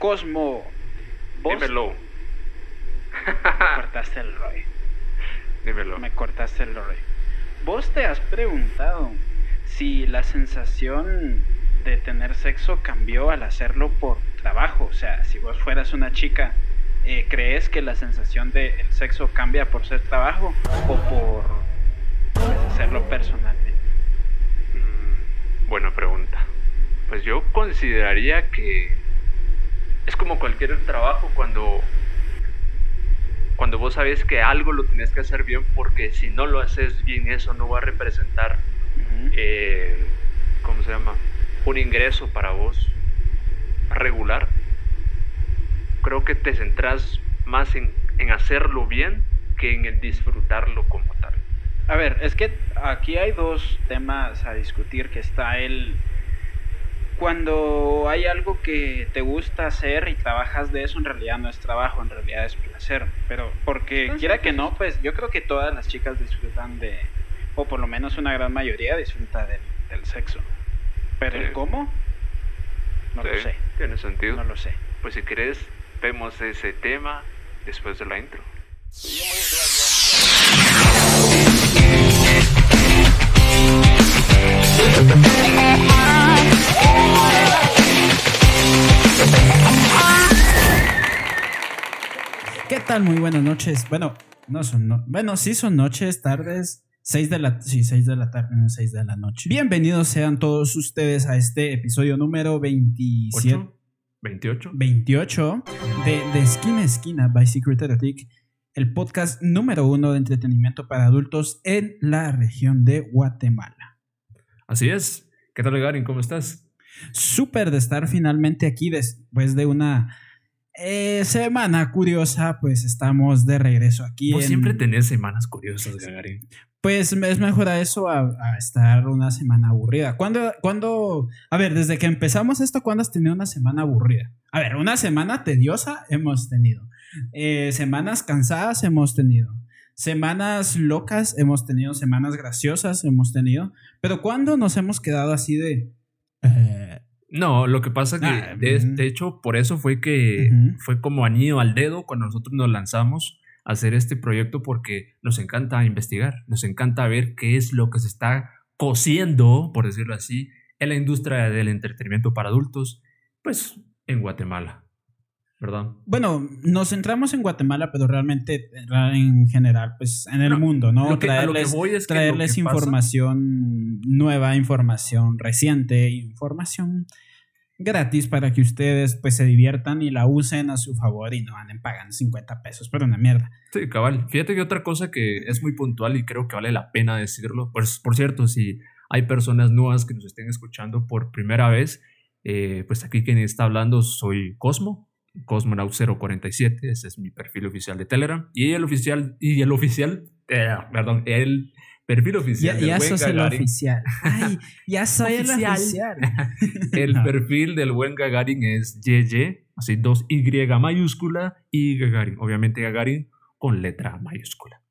Cosmo, vos Dímelo. me cortaste el rollo. Dímelo. Me cortaste el rollo. ¿Vos te has preguntado si la sensación de tener sexo cambió al hacerlo por trabajo? O sea, si vos fueras una chica, eh, ¿crees que la sensación del sexo cambia por ser trabajo o por pues, hacerlo personalmente? Mm, buena pregunta. Pues yo consideraría que es como cualquier trabajo cuando cuando vos sabes que algo lo tienes que hacer bien porque si no lo haces bien eso no va a representar eh, ¿cómo se llama? un ingreso para vos regular. Creo que te centras más en, en hacerlo bien que en el disfrutarlo como tal. A ver, es que aquí hay dos temas a discutir, que está el cuando hay algo que te gusta hacer y trabajas de eso, en realidad no es trabajo, en realidad es placer. Pero porque Pues sí, quiera que pues. no, pues yo creo que todas las chicas disfrutan de, o por lo menos una gran mayoría disfruta del, del sexo. Pero el cómo, no lo sé, Tiene sentido. no lo sé. Pues si querés, vemos ese tema después de la intro. ¿Qué tal? Muy buenas noches. Bueno, no son no- bueno, sí son noches, tardes, 6 de la sí, 6 de la tarde, no 6 de la noche. Bienvenidos sean todos ustedes a este episodio número 27 ¿Ocho? ¿28? 28 de, de Esquina a Esquina by Secret Erotic, el podcast número uno de entretenimiento para adultos en la región de Guatemala. Así es. ¿Qué tal, Garin? ¿Cómo estás? Súper de estar finalmente aquí después de una eh, semana curiosa, pues estamos de regreso aquí. Vos en- siempre tenés semanas curiosas, Gagarin. Pues es mejor a eso a, a estar una semana aburrida. ¿Cuándo, cuándo, a ver, desde que empezamos esto, ¿cuándo has tenido una semana aburrida? A ver, una semana tediosa hemos tenido. Eh, semanas cansadas hemos tenido. Semanas locas hemos tenido. Semanas graciosas hemos tenido. Pero ¿cuándo nos hemos quedado así de... eh, No, lo que pasa que, Ah, de, mm. de hecho, por eso fue que fue como anillo al dedo cuando nosotros nos lanzamos a hacer este proyecto porque nos encanta investigar, nos encanta ver qué es lo que se está cociendo, por decirlo así, en la industria del entretenimiento para adultos, pues en Guatemala, ¿verdad? Bueno, nos centramos en Guatemala, pero realmente en general, pues en el No, mundo, ¿no? Lo que, a lo que Traerles- voy es que lo pasa- información nueva, información reciente, información gratis para que ustedes pues se diviertan y la usen a su favor y no anden pagando 50 pesos por una mierda. Sí, cabal. Fíjate que otra cosa que es muy puntual y creo que vale la pena decirlo, pues por cierto, si hay personas nuevas que nos estén escuchando por primera vez, eh, pues aquí quien está hablando soy Cosmo, Cosmonaut047, ese es mi perfil oficial de Telegram, y el oficial, y el oficial, eh, perdón, el perfil Ya, oficial del ya buen sos el Gagarin, oficial. Ay, ya soy el Oficial. oficial. el No. perfil del buen Gagarin es YY, así dos Y mayúscula y Gagarin, obviamente Gagarin con letra mayúscula.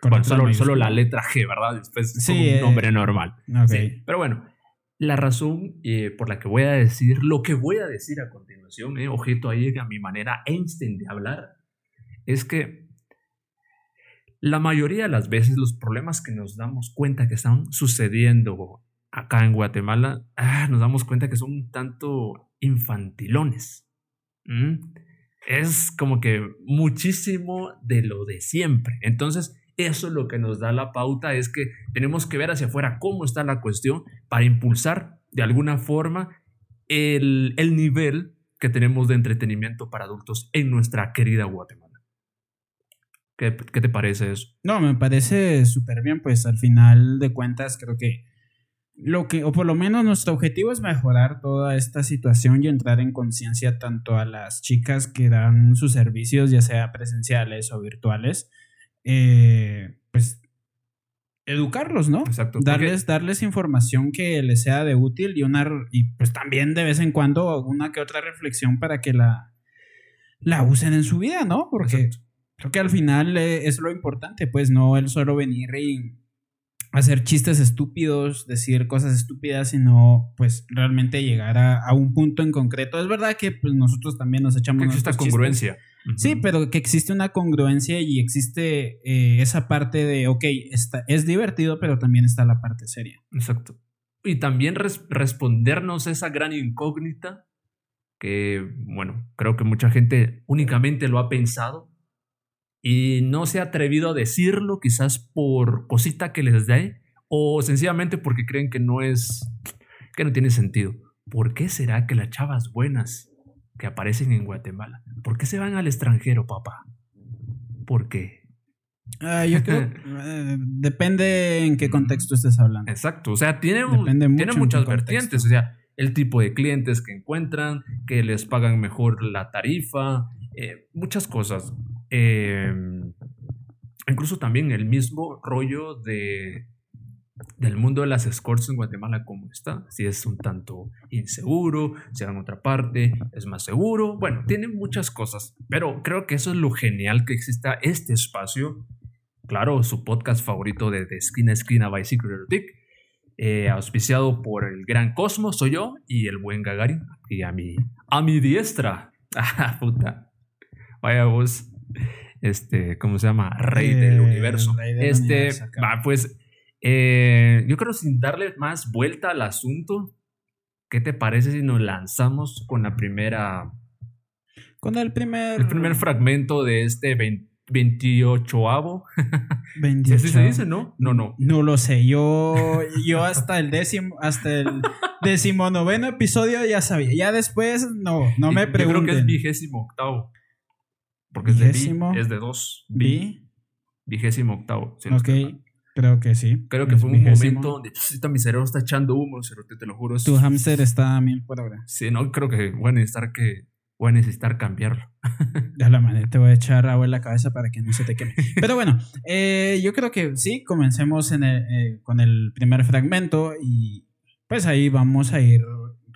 Con Bueno, letra solo, mayúscula. solo la letra G, ¿verdad? Después es Sí, como un eh, nombre normal. Ok. Sí. Pero bueno, la razón eh, por la que voy a decir lo que voy a decir a continuación, eh, ojito ahí a mi manera Einstein de hablar, es que la mayoría de las veces los problemas que nos damos cuenta que están sucediendo acá en Guatemala, ah, nos damos cuenta que son un tanto infantilones. Es como que muchísimo de lo de siempre. Entonces, eso es lo que nos da la pauta, es que tenemos que ver hacia afuera cómo está la cuestión para impulsar de alguna forma el, el nivel que tenemos de entretenimiento para adultos en nuestra querida Guatemala. ¿Qué, qué te parece eso? No, me parece súper bien, pues al final de cuentas creo que lo que, o por lo menos nuestro objetivo es mejorar toda esta situación y entrar en conciencia tanto a las chicas que dan sus servicios, ya sea presenciales o virtuales, eh, pues educarlos, ¿no? Exacto. porque- Darles, darles información que les sea de útil y una y pues también de vez en cuando una que otra reflexión para que la, la usen en su vida, ¿no? Porque Exacto. creo que al final eh, es lo importante, pues no el solo venir y hacer chistes estúpidos, decir cosas estúpidas, sino pues realmente llegar a, a un punto en concreto. Es verdad que pues, nosotros también nos echamos... Que chistes. congruencia. Sí, pero que existe una congruencia y existe eh, esa parte de, ok, está, es divertido, pero también está la parte seria. Exacto. Y también res- respondernos esa gran incógnita que, bueno, creo que mucha gente únicamente lo ha pensado y no se ha atrevido a decirlo, quizás por cosita que les dé o sencillamente porque creen que no es, que no tiene sentido. ¿Por qué será que las chavas buenas que aparecen en Guatemala, por qué se van al extranjero, papá? ¿Por qué? Ah, yo creo, eh, depende en qué contexto estés hablando. Exacto, o sea, tiene, Depende mucho tiene en muchas vertientes, o sea, el tipo de clientes que encuentran, que les pagan mejor la tarifa, eh, muchas cosas. Eh, incluso también el mismo rollo de, del mundo de las escorts en Guatemala, como está, si es un tanto inseguro, si en otra parte es más seguro, bueno, tiene muchas cosas, pero creo que eso es lo genial que exista este espacio claro, su podcast favorito de, de esquina a esquina by Secret eh, auspiciado por el gran Cosmo, soy yo, y el buen Gagarin, y a mi, a mi diestra. Ah, puta. Vaya vos, este, ¿cómo se llama? Rey del Eh, universo. rey del este, universo, va, pues, eh, yo creo sin darle más vuelta al asunto, ¿qué te parece si nos lanzamos con la primera Con el primer... el primer fragmento de este 20 28avo. 28. Así se dice, ¿no? No, no. No lo sé, yo, yo hasta el décimo, hasta el decimonoveno episodio ya sabía. Ya después, no, no me Yo creo que es pregunten. vigésimo octavo. Porque es de vi, es de dos. Vi, vigésimo octavo. si ok, creo que sí. Creo que fue un vigésimo. momento donde "Chista, mi cerebro está echando humo, te lo juro. Tu hamster está a mil por hora. Sí, no, creo que voy a necesitar que voy a necesitar cambiarlo. Ya la madre, te voy a echar agua en la cabeza para que no se te queme. Pero bueno, eh, yo creo que sí, comencemos en el, eh, con el primer fragmento y pues ahí vamos a ir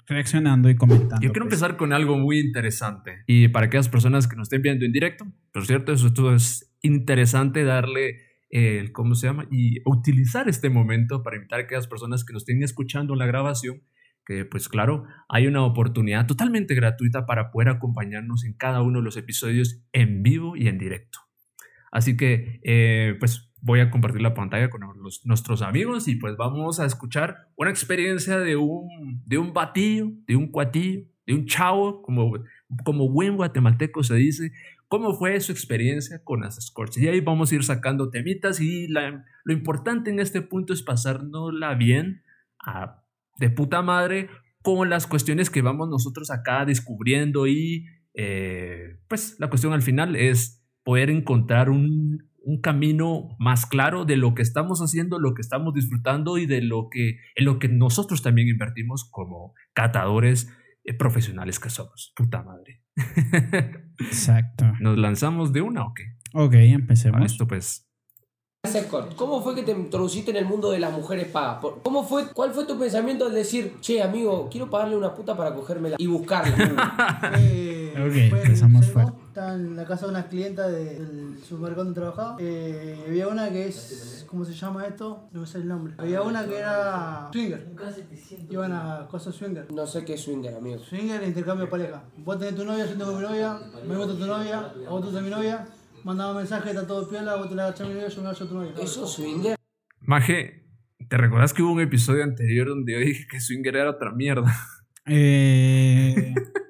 reaccionando y comentando. Yo quiero pues. empezar con algo muy interesante. Y para aquellas personas que nos estén viendo en directo, por cierto, eso esto es interesante darle el, ¿cómo se llama? Y utilizar este momento para invitar a aquellas personas que nos estén escuchando en la grabación, que pues claro, hay una oportunidad totalmente gratuita para poder acompañarnos en cada uno de los episodios en vivo y en directo. Así que, eh, pues voy a compartir la pantalla con los- nuestros amigos y pues vamos a escuchar una experiencia de un, de un batillo, de un cuatillo, de un chavo, como, como buen guatemalteco se dice, cómo fue su experiencia con las escorts. Y ahí vamos a ir sacando temitas y la- lo importante en este punto es pasárnosla bien, a- de puta madre, con las cuestiones que vamos nosotros acá descubriendo y eh, pues la cuestión al final es poder encontrar un, un camino más claro de lo que estamos haciendo, lo que estamos disfrutando y de lo que en lo que nosotros también invertimos como catadores eh, profesionales que somos. Puta madre. Exacto. ¿Nos lanzamos de una o qué? Ok, empecemos. esto pues ¿Cómo fue que te introduciste en el mundo de las mujeres pagas? Por- ¿Cómo fue, ¿Cuál fue tu pensamiento al decir, che, amigo, quiero pagarle una puta para cogérmela y buscarla? Eh, Ok, empezamos fuerte. Estaba en la casa de unas clientas de- del supermercado donde trabajaba. Eh, había una que es. ¿Cómo se llama esto? No sé el nombre. Había una que era. Swinger. Iban a cosas swinger. no sé qué es swinger, amigo. Swinger e intercambio de pareja. Vos tenés tu novia, yo tengo mi novia. Me gusta tu novia, a vos te gusta mi novia. Mandaba mensaje, está todo piola, vos te la agachás a mi novia, yo me agacho a tu novia. ¿Eso es swinger? Maje, ¿te recuerdas que hubo un episodio anterior donde yo dije que Swinger era otra mierda? Eh,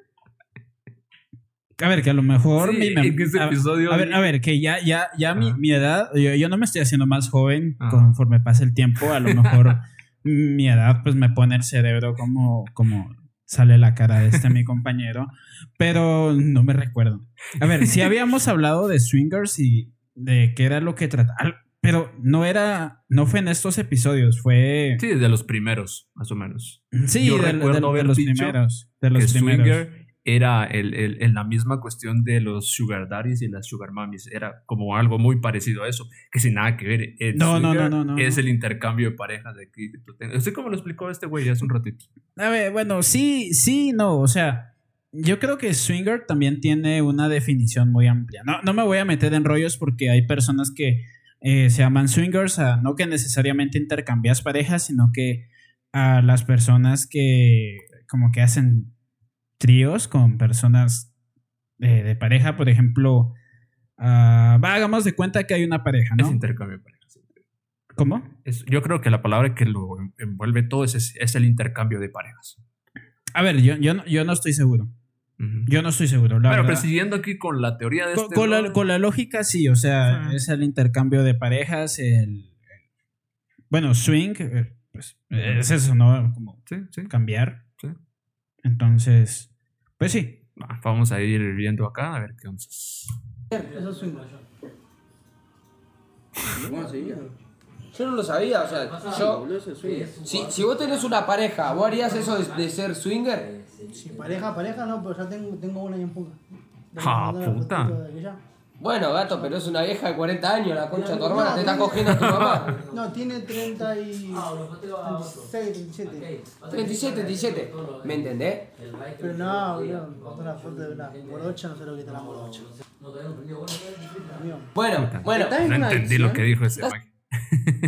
a ver, que a lo mejor. Sí, mi en ese a, episodio a ver, a ver, que ya, ya, ya mi, mi edad, yo, yo no me estoy haciendo más joven Ajá. conforme pasa el tiempo. A lo mejor mi edad, pues me pone el cerebro como, como sale la cara de este mi compañero. Pero no me recuerdo. A ver, sí habíamos hablado de swingers y de qué era lo que trataba. Pero no era, no fue en estos episodios, fue. Sí, de los primeros, más o menos. Sí, Yo de, de- recuerdo de los primeros. De los primeros. Swinger era el, el- la misma cuestión de los sugar daddies y las sugar mummies. Era como algo muy parecido a eso, que sin nada que ver. El No, no, no, no, no, Es el intercambio de parejas de aquí. que tú tengas. Así como lo explicó este güey hace un ratito. A ver, bueno, sí, sí, no, o sea, yo creo que swinger también tiene una definición muy amplia. No, no me voy a meter en rollos porque hay personas que eh, se llaman swingers, a no que necesariamente intercambias parejas, sino que a las personas que como que hacen tríos con personas eh, de pareja, por ejemplo, va, hagamos de cuenta que hay una pareja, Es ¿no? intercambio de parejas. ¿Cómo? Es- yo creo que la palabra que lo envuelve todo es, es el intercambio de parejas. A ver, yo, yo, no, yo no estoy seguro. Yo no estoy seguro. La Pero, pero siguiendo aquí con la teoría de Con, este con la, con la lógica, sí, o sea, es el intercambio de parejas, el... Bueno, swing, eh, pues es eso, ¿no? Como Sí, sí. cambiar. Sí. Entonces, pues sí. Va, Vamos a ir viendo acá a ver qué once. Eso es swing. Yo no lo sabía, o sea, yo. Si, si vos tenés una pareja, ¿vos harías eso de, de ser swinger? Si pareja, pareja, no, pero ya tengo, tengo una ahí en. Ah, Tengo una puta. Bueno, gato, pero es una vieja de 40 años, la concha de tu hermana, te está cogiendo a tu mamá. No, tiene 30 y... 36, 37. 37, 37. ¿Me entendés? Pero no, boludo, una foto de una morocha, no sé lo que está la morocha. Bueno, bueno. ¿Estás en No entendí lo que dijo ese.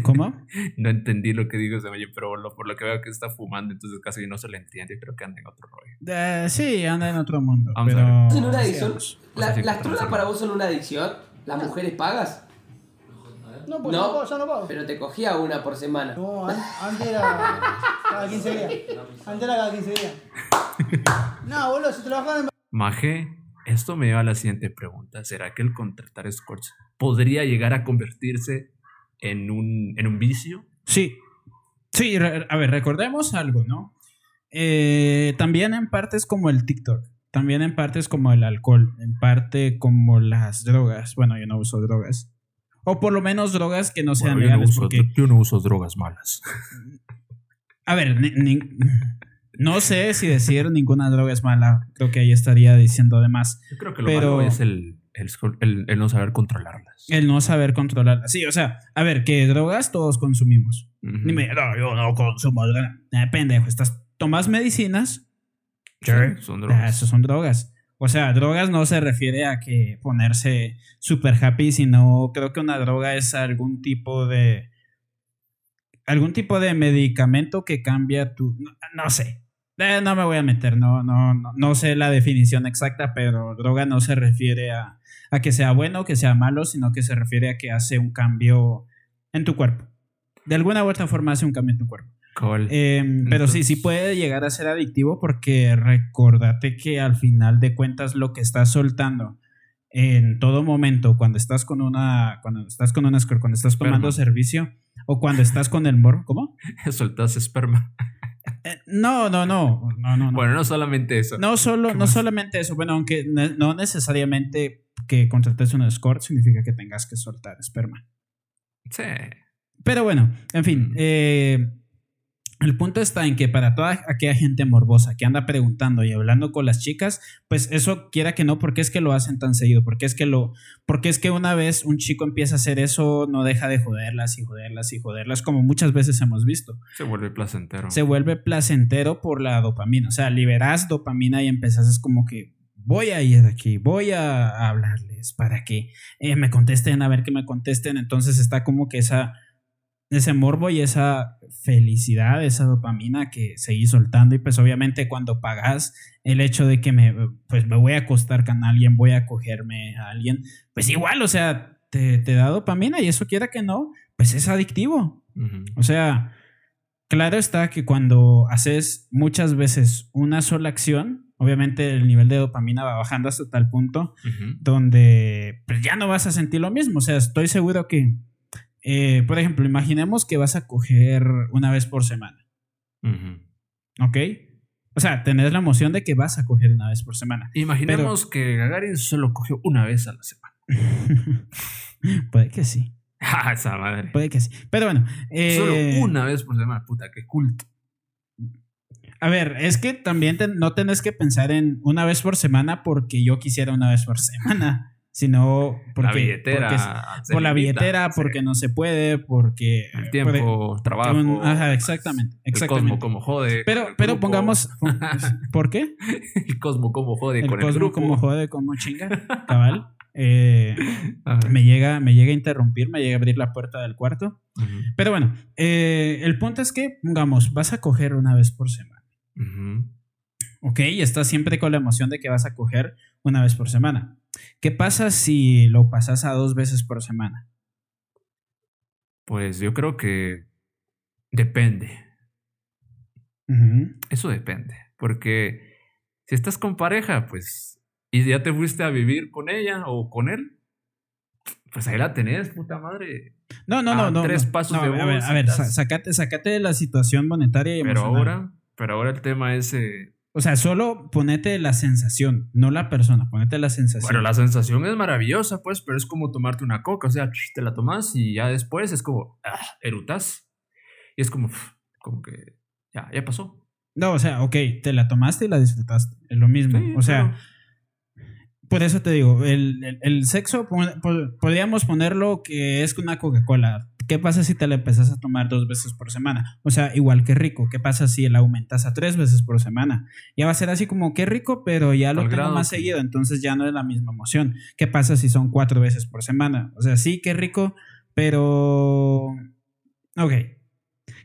¿Cómo? No entendí lo que dijo ese maje, pero lo- por lo que veo que está fumando, entonces casi no se le entiende. Creo que anda en otro rollo. Eh, sí, anda en otro mundo. Vamos a pero... ¿Es en una adicción? La- ¿Las esa. para vos son una adicción? ¿Las mujeres pagas? No, pues No. no, pago, ya no pago. Pero te cogía una por semana. No, an- antes era cada 15 días. Antes era cada 15 días. No, boludo, si trabajaban en... Maje, esto me lleva a la siguiente pregunta. ¿Será que el contratar escorts podría llegar a convertirse en un, en un vicio? Sí. Sí, a ver, recordemos algo, ¿no? Eh, también en parte es como el TikTok. También en parte es como el alcohol. En parte como las drogas. Bueno, yo no uso drogas. O por lo menos drogas que no sean Bueno, yo, no legales. uso, porque, yo no uso drogas malas. a ver, ni- ni- no sé si decir ninguna droga es mala. Creo que ahí estaría diciendo de más. Yo creo que lo Pero- malo es el, el, el- el no saber controlarlas. El no saber controlarlas. Sí, o sea, a ver, que drogas todos consumimos. Me, no, yo no consumo droga. Eh, pendejo, estás, tomas medicinas. Sí, son Ah, drogas. eso son drogas. O sea, drogas no se refiere a que ponerse super happy, sino creo que una droga es algún tipo de. algún tipo de medicamento que cambia tu. No, no sé. Eh, no me voy a meter, no, no, no, no sé la definición exacta, pero droga no se refiere a, a que sea bueno o que sea malo, sino que se refiere a que hace un cambio en tu cuerpo. De alguna u otra forma hace un cambio en tu cuerpo. Eh, pero sí, sí puede llegar a ser adictivo porque recordate que al final de cuentas lo que estás soltando en todo momento, cuando estás con una, cuando estás con una cuando estás tomando Esperma. servicio o cuando estás con el morro, ¿cómo? Soltas esperma. Eh, no, no, no, no, no, no. Bueno, no solamente eso. No, solo, ¿Qué no más? solamente eso. Bueno, aunque no necesariamente que contrates un escort significa que tengas que soltar esperma. Sí. Pero bueno, en fin. Eh, el punto está en que para toda aquella gente morbosa que anda preguntando y hablando con las chicas, pues eso quiera que no, porque es que lo hacen tan seguido, porque es que lo, porque es que una vez un chico empieza a hacer eso, no deja de joderlas y joderlas y joderlas, como muchas veces hemos visto. Se vuelve placentero. Se vuelve placentero por la dopamina, o sea, liberas dopamina y empezás es como que voy a ir aquí, voy a, hablarles para que eh, me contesten, a ver que me contesten, entonces está como que esa ese morbo y esa felicidad, esa dopamina que seguís soltando. Y pues obviamente cuando pagas el hecho de que me, pues me voy a acostar con alguien, voy a cogerme a alguien, pues igual, o sea, te, te da dopamina y eso quiera que no, pues es adictivo. O sea, claro está que cuando haces muchas veces una sola acción, obviamente el nivel de dopamina va bajando hasta tal punto donde pues, ya no vas a sentir lo mismo. O sea, estoy seguro que, eh, por ejemplo, imaginemos que vas a coger una vez por semana, Ujú. ¿ok? O sea, tenés la emoción de que vas a coger una vez por semana. Imaginemos que Gagarin solo cogió una vez a la semana. puede que sí, ¡Ja, esa madre! puede que sí. Pero bueno, eh, Solo una vez por semana, puta, qué culto. A ver, es que también te- no tenés que pensar en una vez por semana porque yo quisiera una vez por semana, sino porque, la billetera. porque- por la billetera, sí. porque no se puede, porque... El tiempo, trabajo. un- ajá, exactamente, El exactamente. cosmo como jode. Pero, el pero pongamos. ¿Por qué? el cosmo como jode El con el cosmo grupo. como jode, como chinga. Cabal. eh, me, llega, me llega a interrumpir, me llega a abrir la puerta del cuarto. Pero bueno, eh, el punto es que, pongamos, vas a coger una vez por semana. Ujú. Ok, y estás siempre con la emoción de que vas a coger una vez por semana. ¿Qué pasa si lo pasas a dos veces por semana? Pues yo creo que depende. Ujú. Eso depende. Porque si estás con pareja, pues, y ya te fuiste a vivir con ella o con él, pues ahí la tenés, puta madre. No, no, A no, no. tres no. pasos No, de a ver, a ver, sacate, sacate de la situación monetaria y Pero emocional. ahora, pero ahora el tema es, eh, O sea, solo ponete la sensación, no la persona, ponete la sensación. bueno, la sensación es maravillosa, pues, pero es como tomarte una coca, o sea, te la tomas y ya después es como, ah, erutas. Y es como, como que ya, ya pasó. No, o sea, ok, te la tomaste y la disfrutaste. Es lo mismo. Sí, o sea, por eso te digo, el, el- el sexo, podríamos ponerlo que es una Coca-Cola. ¿Qué pasa si te la empezás a tomar dos veces por semana? O sea, igual que rico. ¿Qué pasa si la aumentas a tres veces por semana? Ya va a ser así como que rico, pero ya lo tengo grado más seguido, entonces ya no es la misma emoción. ¿Qué pasa si son cuatro veces por semana? O sea, sí, qué rico, pero... Ok.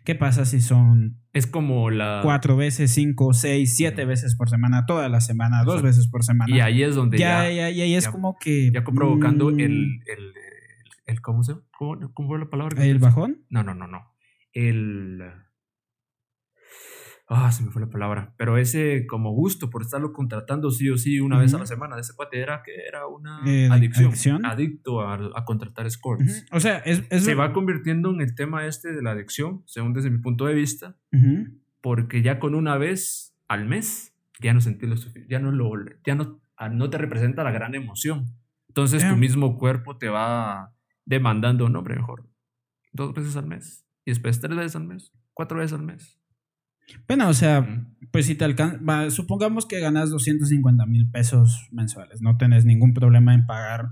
¿Qué pasa si son es como la... cuatro veces, cinco, seis, siete veces por semana, toda la semana, dos veces por semana? Y ahí es donde ya, ya, ya, ya, ya es como que. ya provocando mm, el, el, el, ¿cómo se ¿Cómo, cómo fue la palabra? ¿El bajón? No, no, no, no. El... Ah, se me fue la palabra. Pero ese como gusto por estarlo contratando sí o sí una vez a la semana de ese cuate era que era una Eh, adicción. adicción. Adicto a, a contratar scores. O sea, es. es Se va convirtiendo en el tema este de la adicción, según desde mi punto de vista, porque ya con una vez al mes ya no sentí lo ya no lo ya no, ah, no te representa la gran emoción. Entonces tu mismo cuerpo te va demandando, no, hombre, mejor dos veces al mes y después tres veces al mes, cuatro veces al mes. Bueno, o sea, pues si te alcanza. Supongamos que ganas 250 mil pesos mensuales. No tenés ningún problema en pagar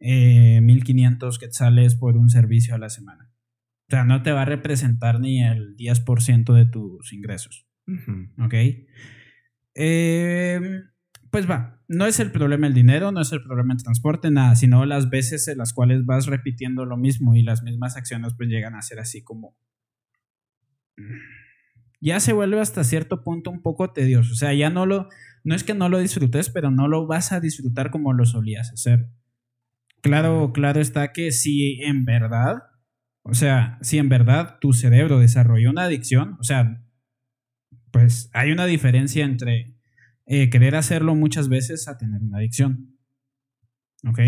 eh, 1500 quetzales por un servicio a la semana. O sea, no te va a representar ni el 10% de tus ingresos. Ujú. ¿Ok? Eh, pues va, no es el problema el dinero, no es el problema el transporte, nada, sino las veces en las cuales vas repitiendo lo mismo y las mismas acciones pues llegan a ser así como... Ya se vuelve hasta cierto punto un poco tedioso, o sea, ya no lo... No es que no lo disfrutes, pero no lo vas a disfrutar como lo solías hacer. Claro, claro está que si en verdad, o sea, si en verdad tu cerebro desarrolló una adicción, o sea, pues hay una diferencia entre eh, querer hacerlo muchas veces a tener una adicción. ¿Ok?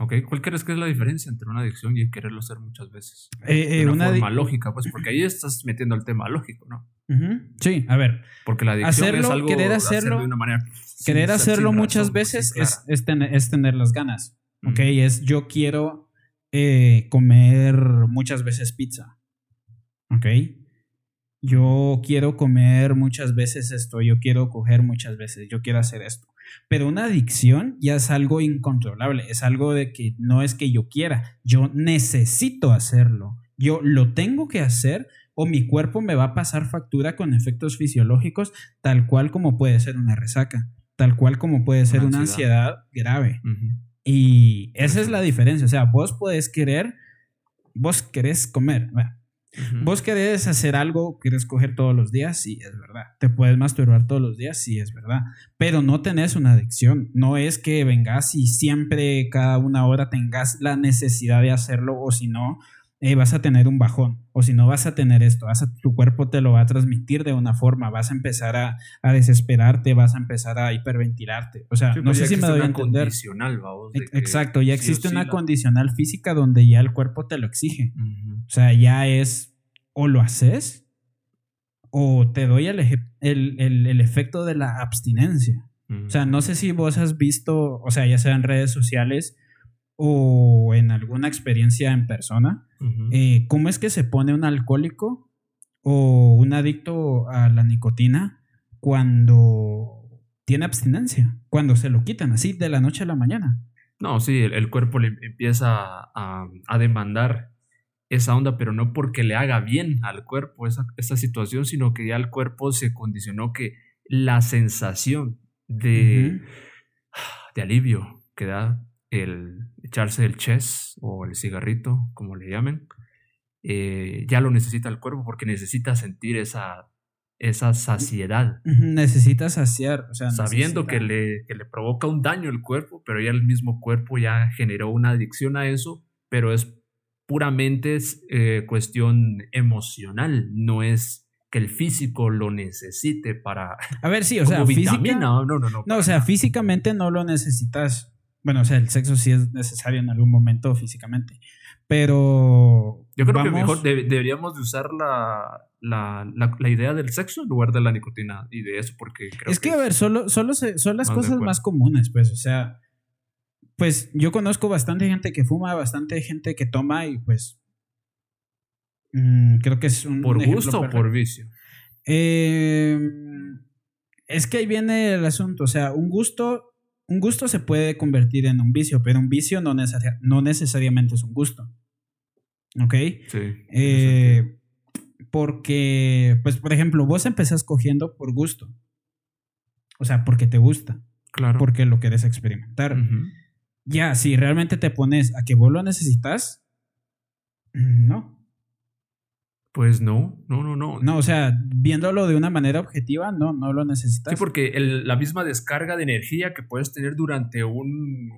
Ok, ¿cuál crees que es la diferencia entre una adicción y quererlo hacer muchas veces? Eh, De eh, una una forma lógica, pues, porque ahí estás metiendo el tema lógico, ¿no? Sí, a ver, Porque la adicción Hacerlo, es algo querer de hacerlo- de una manera querer sin hacerlo muchas sin veces es, es tener, es tener las ganas. ¿Ok? Es yo quiero eh, comer muchas veces pizza. ¿Ok? Yo quiero comer muchas veces esto, yo quiero coger muchas veces, yo quiero hacer esto. Pero una adicción ya es algo incontrolable, es algo de que no es que yo quiera, yo necesito hacerlo, yo lo tengo que hacer o mi cuerpo me va a pasar factura con efectos fisiológicos tal cual como puede ser una resaca, tal cual como puede ser una ansiedad. ansiedad grave. Y esa es la diferencia. O sea, vos podés querer, vos querés comer. bueno, Vos querés hacer algo, querés coger todos los días, sí, es verdad. Te puedes masturbar todos los días, sí, es verdad. Pero no tenés una adicción. No es que vengas y siempre, cada una hora, tengas la necesidad de hacerlo, o si no, vas a tener un bajón. O si no, vas a tener esto. Vas a- tu cuerpo te lo va a transmitir de una forma. Vas a empezar a, a desesperarte, vas a empezar a hiperventilarte. O sea, Sí, no pues sé si me doy a entender. condicional, vamos, de Ex- que Exacto, ya existe una condicional física donde ya el cuerpo te lo exige. O sea, ya es o lo haces o te doy el, el, el- el efecto de la abstinencia. O sea, no sé si vos has visto, o sea, ya sea en redes sociales o en alguna experiencia en persona, eh, cómo es que se pone un alcohólico o un adicto a la nicotina cuando tiene abstinencia, cuando se lo quitan así de la noche a la mañana. No, sí, el, el cuerpo le empieza a, a demandar esa onda, pero no porque le haga bien al cuerpo esa, esa situación, sino que ya el cuerpo se condicionó que la sensación de, de alivio que da el echarse el chess o el cigarrito, como le llamen, eh, ya lo necesita el cuerpo porque necesita sentir esa, esa saciedad. Necesita saciar, o sea, sabiendo que le, que le provoca un daño el cuerpo, pero ya el mismo cuerpo ya generó una adicción a eso, pero es puramente es, eh, cuestión emocional, no es que el físico lo necesite para A ver, sí, o sea, física, vitamina, no, no, no. No, para o sea, físicamente no lo necesitas. Bueno, o sea, el sexo sí es necesario en algún momento físicamente. Pero. Yo creo que mejor de- deberíamos de usar la, la, la- la idea del sexo en lugar de la nicotina y de eso, porque creo Es que, a ver, solo, solo se- son las cosas más comunes, pues, o sea. Pues yo conozco bastante gente que fuma, bastante gente que toma y pues. mm, creo que es un. ¿Por gusto o por vicio? Eh, es que ahí viene el asunto. O sea, un gusto, un gusto se puede convertir en un vicio, pero un vicio no, no necesariamente es un gusto. ¿Ok? Sí. Eh, porque, pues, por ejemplo, vos empezás cogiendo por gusto. O sea, porque te gusta, claro. porque lo querés experimentar. Ya, si realmente te pones a que vos lo necesitas, mm, no. Pues no, no, no, no. No, o sea, viéndolo de una manera objetiva, no, no lo necesitas. Sí, porque el- la misma descarga de energía que puedes tener durante un,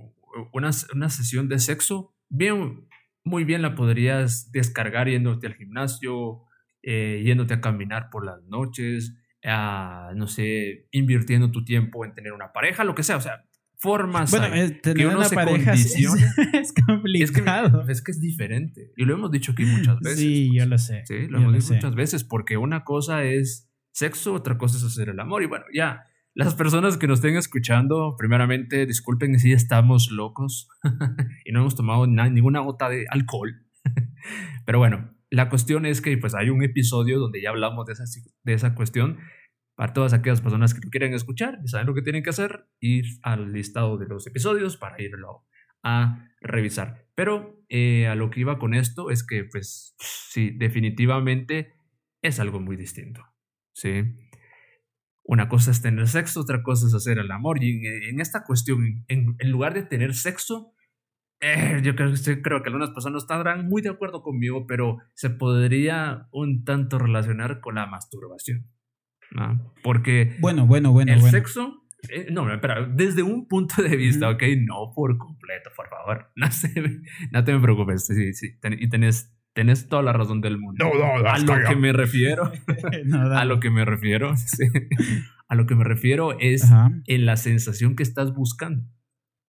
una, una sesión de sexo, bien, muy bien la podrías descargar yéndote al gimnasio, eh, yéndote a caminar por las noches, a, no sé, invirtiendo tu tiempo en tener una pareja, lo que sea, o sea, formas Bueno, hay eh, tener que uno una se pareja sí es, condiciona. es Es que, complicado. es que es diferente. Y lo hemos dicho aquí muchas veces. sí, pues. yo lo sé. Sí, lo hemos lo dicho sé. muchas veces, porque una cosa es sexo, otra cosa es hacer el amor. Y bueno, ya, las personas que nos estén escuchando, primeramente, disculpen si estamos locos y no hemos tomado na- ninguna gota de alcohol. Pero bueno, la cuestión es que pues hay un episodio donde ya hablamos de esa, de esa cuestión. Para todas aquellas personas que lo quieren escuchar y saben lo que tienen que hacer, ir al listado de los episodios para irlo a revisar. Pero eh, a lo que iba con esto es que, pues, sí, definitivamente es algo muy distinto. Sí. Una cosa es tener sexo, otra cosa es hacer el amor. Y en, esta cuestión, en, lugar de tener sexo, eh, yo creo, creo que algunas personas estarán muy de acuerdo conmigo, pero se podría un tanto relacionar con la masturbación. ¿No? Porque Bueno, bueno, bueno, el bueno. sexo, eh, no, espera, desde un punto de vista, Ujú. ok, no por completo, por favor, no, se- no te me preocupes, sí, sí, ten- y tenés, tenés toda la razón del mundo. a lo que me refiero, No, a lo que me refiero, sí, a lo que me refiero es Ajá. en la sensación que estás buscando.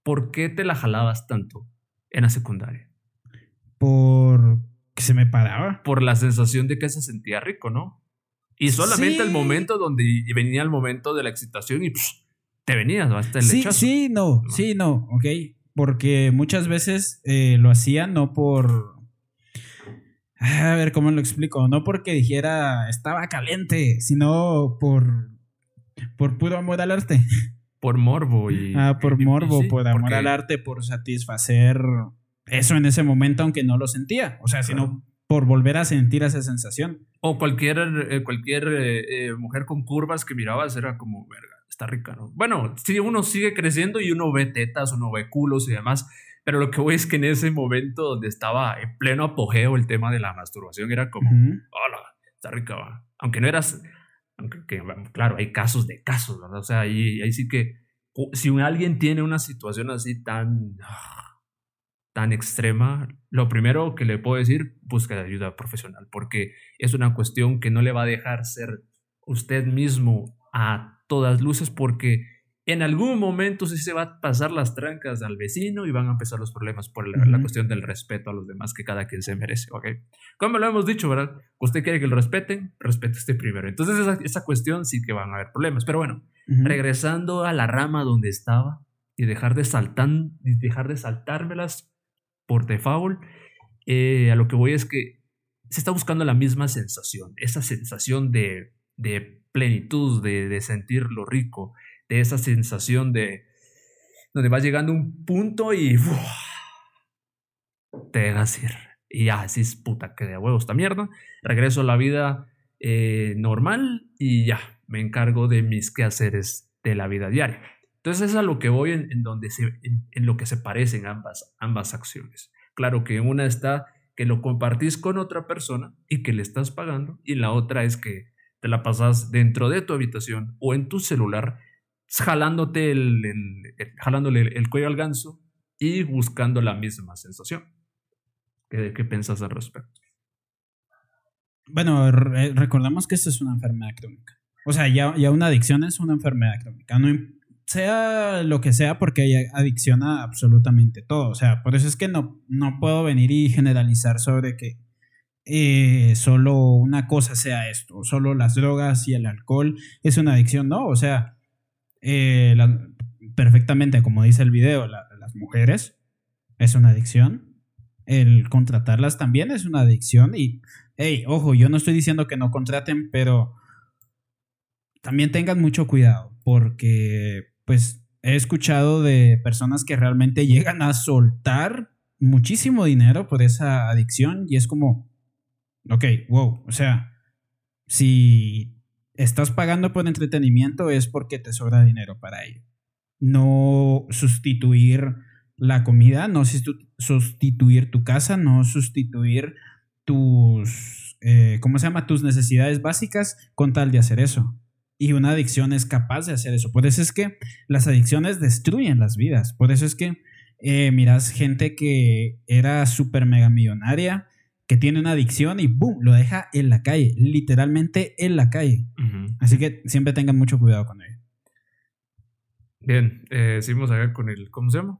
¿Por qué te la jalabas tanto en la secundaria? Por que se me paraba. Por la sensación de que se sentía rico, ¿no? Y solamente el momento donde venía el momento de la excitación y psh, te venías hasta el Sí, lechazo. sí, no, No. sí, no, ok. Porque muchas veces eh, lo hacía no por. A ver, ¿cómo lo explico? No porque dijera estaba caliente, sino por. Por puro amor al arte. Por morbo y. Ah, por y- y morbo, sí, por amor porque- al arte, por satisfacer eso en ese momento, aunque no lo sentía. O sea, sino por volver a sentir esa sensación. O cualquier, eh, cualquier eh, eh, mujer con curvas que mirabas era como, verga, está rica, ¿no? Bueno, sí, uno sigue creciendo y uno ve tetas, uno ve culos y demás. Pero lo que voy es que en ese momento donde estaba en pleno apogeo el tema de la masturbación era como, hola, está rica, va. Aunque no eras, aunque que, bueno, claro, hay casos de casos, ¿verdad? O sea, ahí, ahí sí que si alguien tiene una situación así tan, ah, tan extrema, lo primero que le puedo decir, busca ayuda profesional, porque es una cuestión que no le va a dejar ser usted mismo a todas luces, porque en algún momento sí se va a pasar las trancas al vecino y van a empezar los problemas por la, cuestión del respeto a los demás que cada quien se merece, ¿ok? Como lo hemos dicho, ¿verdad? Usted quiere que lo respeten, respete usted primero. Entonces esa, esa cuestión sí que van a haber problemas. Pero bueno, regresando a la rama donde estaba y dejar de saltar, y dejar de saltármelas por default, eh, a lo que voy es que se está buscando la misma sensación, esa sensación de, de plenitud, de, sentir lo rico, de esa sensación de donde vas llegando a un punto y te dejas ir. Y ya, así es puta que de huevo esta mierda. Regreso a la vida eh, normal y ya, me encargo de mis quehaceres de la vida diaria. Entonces es a lo que voy en, donde se, en, lo que se parecen ambas, ambas acciones. Claro que una está que lo compartís con otra persona y que le estás pagando, y la otra es que te la pasas dentro de tu habitación o en tu celular, jalándote el, jalándole el cuello al ganso y buscando la misma sensación. ¿Qué, qué piensas al respecto? Bueno, re- recordamos que esto es una enfermedad crónica. O sea, ya, ya una adicción es una enfermedad crónica. No, sea lo que sea, porque hay adicción a absolutamente todo. O sea, por eso es que no, no puedo venir y generalizar sobre que eh, solo una cosa sea esto, solo las drogas y el alcohol es una adicción. No, o sea, eh, perfectamente, como dice el video, la- las mujeres es una adicción. El contratarlas también es una adicción y hey, ojo, yo no estoy diciendo que no contraten, pero también tengan mucho cuidado, porque pues he escuchado de personas que realmente llegan a soltar muchísimo dinero por esa adicción y es como, ok, wow, o sea, si estás pagando por entretenimiento es porque te sobra dinero para ello. No sustituir la comida, no sustitu- sustituir tu casa, no sustituir tus, eh, ¿cómo se llama? Tus necesidades básicas con tal de hacer eso. Y una adicción es capaz de hacer eso. Por eso es que las adicciones destruyen las vidas. Por eso es que eh, miras gente que era súper mega millonaria, que tiene una adicción y ¡boom! lo deja en la calle, literalmente en la calle. Así que siempre tengan mucho cuidado con ello. Bien, eh, seguimos acá con el, ¿cómo se llama?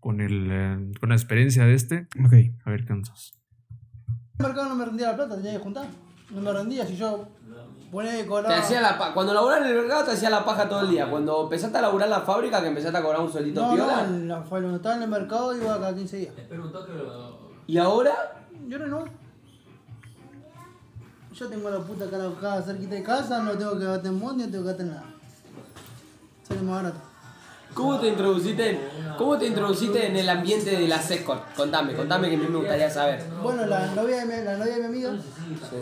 Con el, eh, con la experiencia de este. Ok. A ver qué andas. El mercado no me rendía la plata, tenía que juntar. No me rendía si yo que Te hacía la pa- Cuando laburás en el mercado te hacía la paja todo el día. Cuando empezaste a laburar en la fábrica, que empezaste a cobrar un sueldito No, piola. no, cuando estaba en el mercado iba cada 15 días. Y ahora, Yo no, no. Yo tengo la puta cara acá cerquita de casa, no tengo que gastar en bondi, no tengo que gastar en nada. Sale más barato. ¿cómo te introduciste en, cómo te introduciste en el ambiente de la escort? Contame, contame que a mí me gustaría saber. Bueno, la novia de mi, la novia de mi amiga Sí.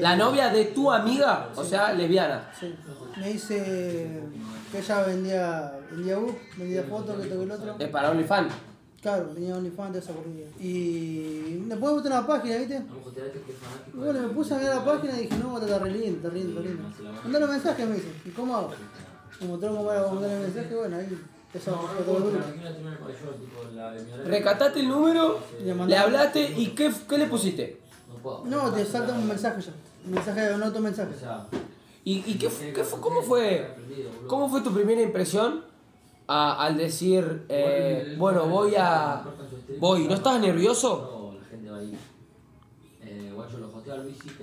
La novia de tu amiga, o sea, lesbiana. sí, me dice que ella vendía, vendía book, vendía fotos, que que el otro. Es para OnlyFans. Claro, tenía OnlyFans de esa porquería. Y después me puse una página, ¿viste? Y bueno, me puse a mirar la página y dije, no, está re lindo, está lindo, está lindo. Mandale mensaje, me dice. ¿Y cómo hago? Me mostró cómo era mandarle mensaje, bueno, ahí todo el grupo. Recataste el número, le hablaste y ¿qué, qué le pusiste? No, te salta un mensaje ya. Un mensaje, un otro mensaje. ¿Y, y qué, fu- qué fu- cómo, fue, cómo fue tu primera impresión a- al decir, eh, bueno, voy a... Voy, ¿no estás nervioso?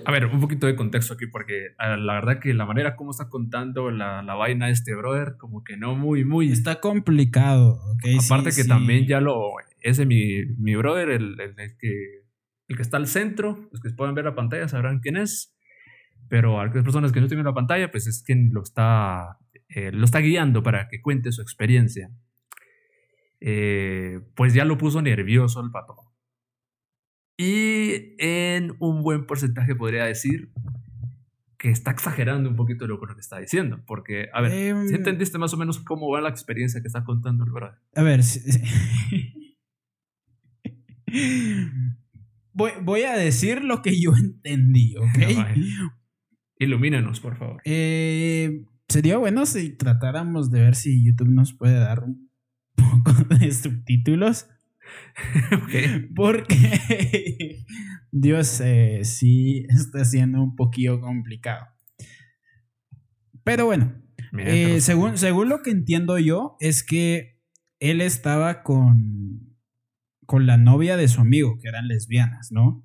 A ver, un poquito de contexto aquí, porque la verdad que la manera como está contando la, la vaina de este brother, como que no muy, muy. Está complicado, ¿ok? Aparte Sí, que sí. también ya lo. Ese mi, mi brother, el, el- el que, el que está al centro, los que pueden ver la pantalla sabrán quién es. Pero a aquellas personas que no tienen la pantalla, pues es quien lo está, eh, lo está guiando para que cuente su experiencia. Eh, pues ya lo puso nervioso el pato. Y en un buen porcentaje podría decir que está exagerando un poquito lo, lo que está diciendo. Porque, a ver, Em, si entendiste más o menos cómo va la experiencia que está contando el brother? A ver. voy, voy a decir lo que yo entendí, ¿ok? Ilumínanos, por favor. Eh, sería bueno si tratáramos de ver si YouTube nos puede dar un poco de subtítulos. Porque Dios eh, sí está siendo un poquillo complicado. Pero bueno, eh, según, según lo que entiendo yo, es que él estaba con, con la novia de su amigo, que eran lesbianas, ¿no?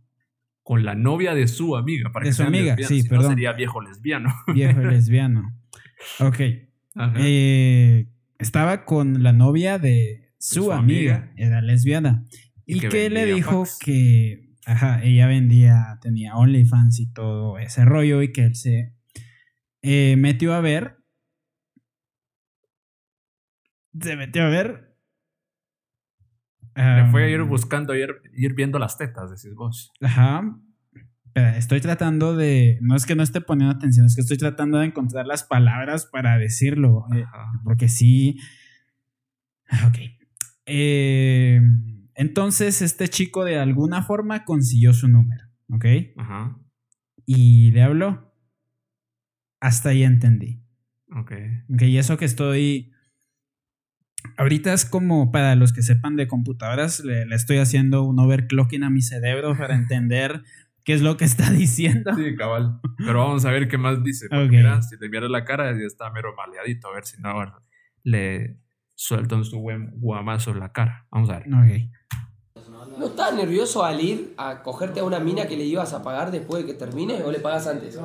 con la novia de su amiga. Para De que su amiga, lesbianas, sí, si no perdón. sería viejo lesbiano. Viejo lesbiano. Ok. Eh, estaba con la novia de su, su amiga, amiga. era lesbiana. Y Y, que que, le dijo que, ajá, ella vendía, tenía OnlyFans y todo ese rollo y que él se eh, metió a ver. Se metió a ver. Le fue a ir am, buscando, ir, ir viendo las tetas, decís vos. Ajá. Espera, estoy tratando de. No es que no esté poniendo atención, es que estoy tratando de encontrar las palabras para decirlo. eh, porque sí. Ok. Eh, entonces, este chico de alguna forma consiguió su número. ¿Ok? Ajá. Y le habló. Hasta ahí entendí. Ok. Ok, y eso que estoy. Ahorita es como para los que sepan de computadoras, le, le estoy haciendo un overclocking a mi cerebro para entender qué es lo que está diciendo. Sí, cabal. Pero vamos a ver qué más dice. porque. Mira, si le vieras la cara, ya está mero maleadito. A ver si no bueno, le sueltan su buen guamazo en la cara. Vamos a ver. Ok. ¿No estás nervioso al ir a cogerte a una mina que le ibas a pagar después de que termine o le pagas antes?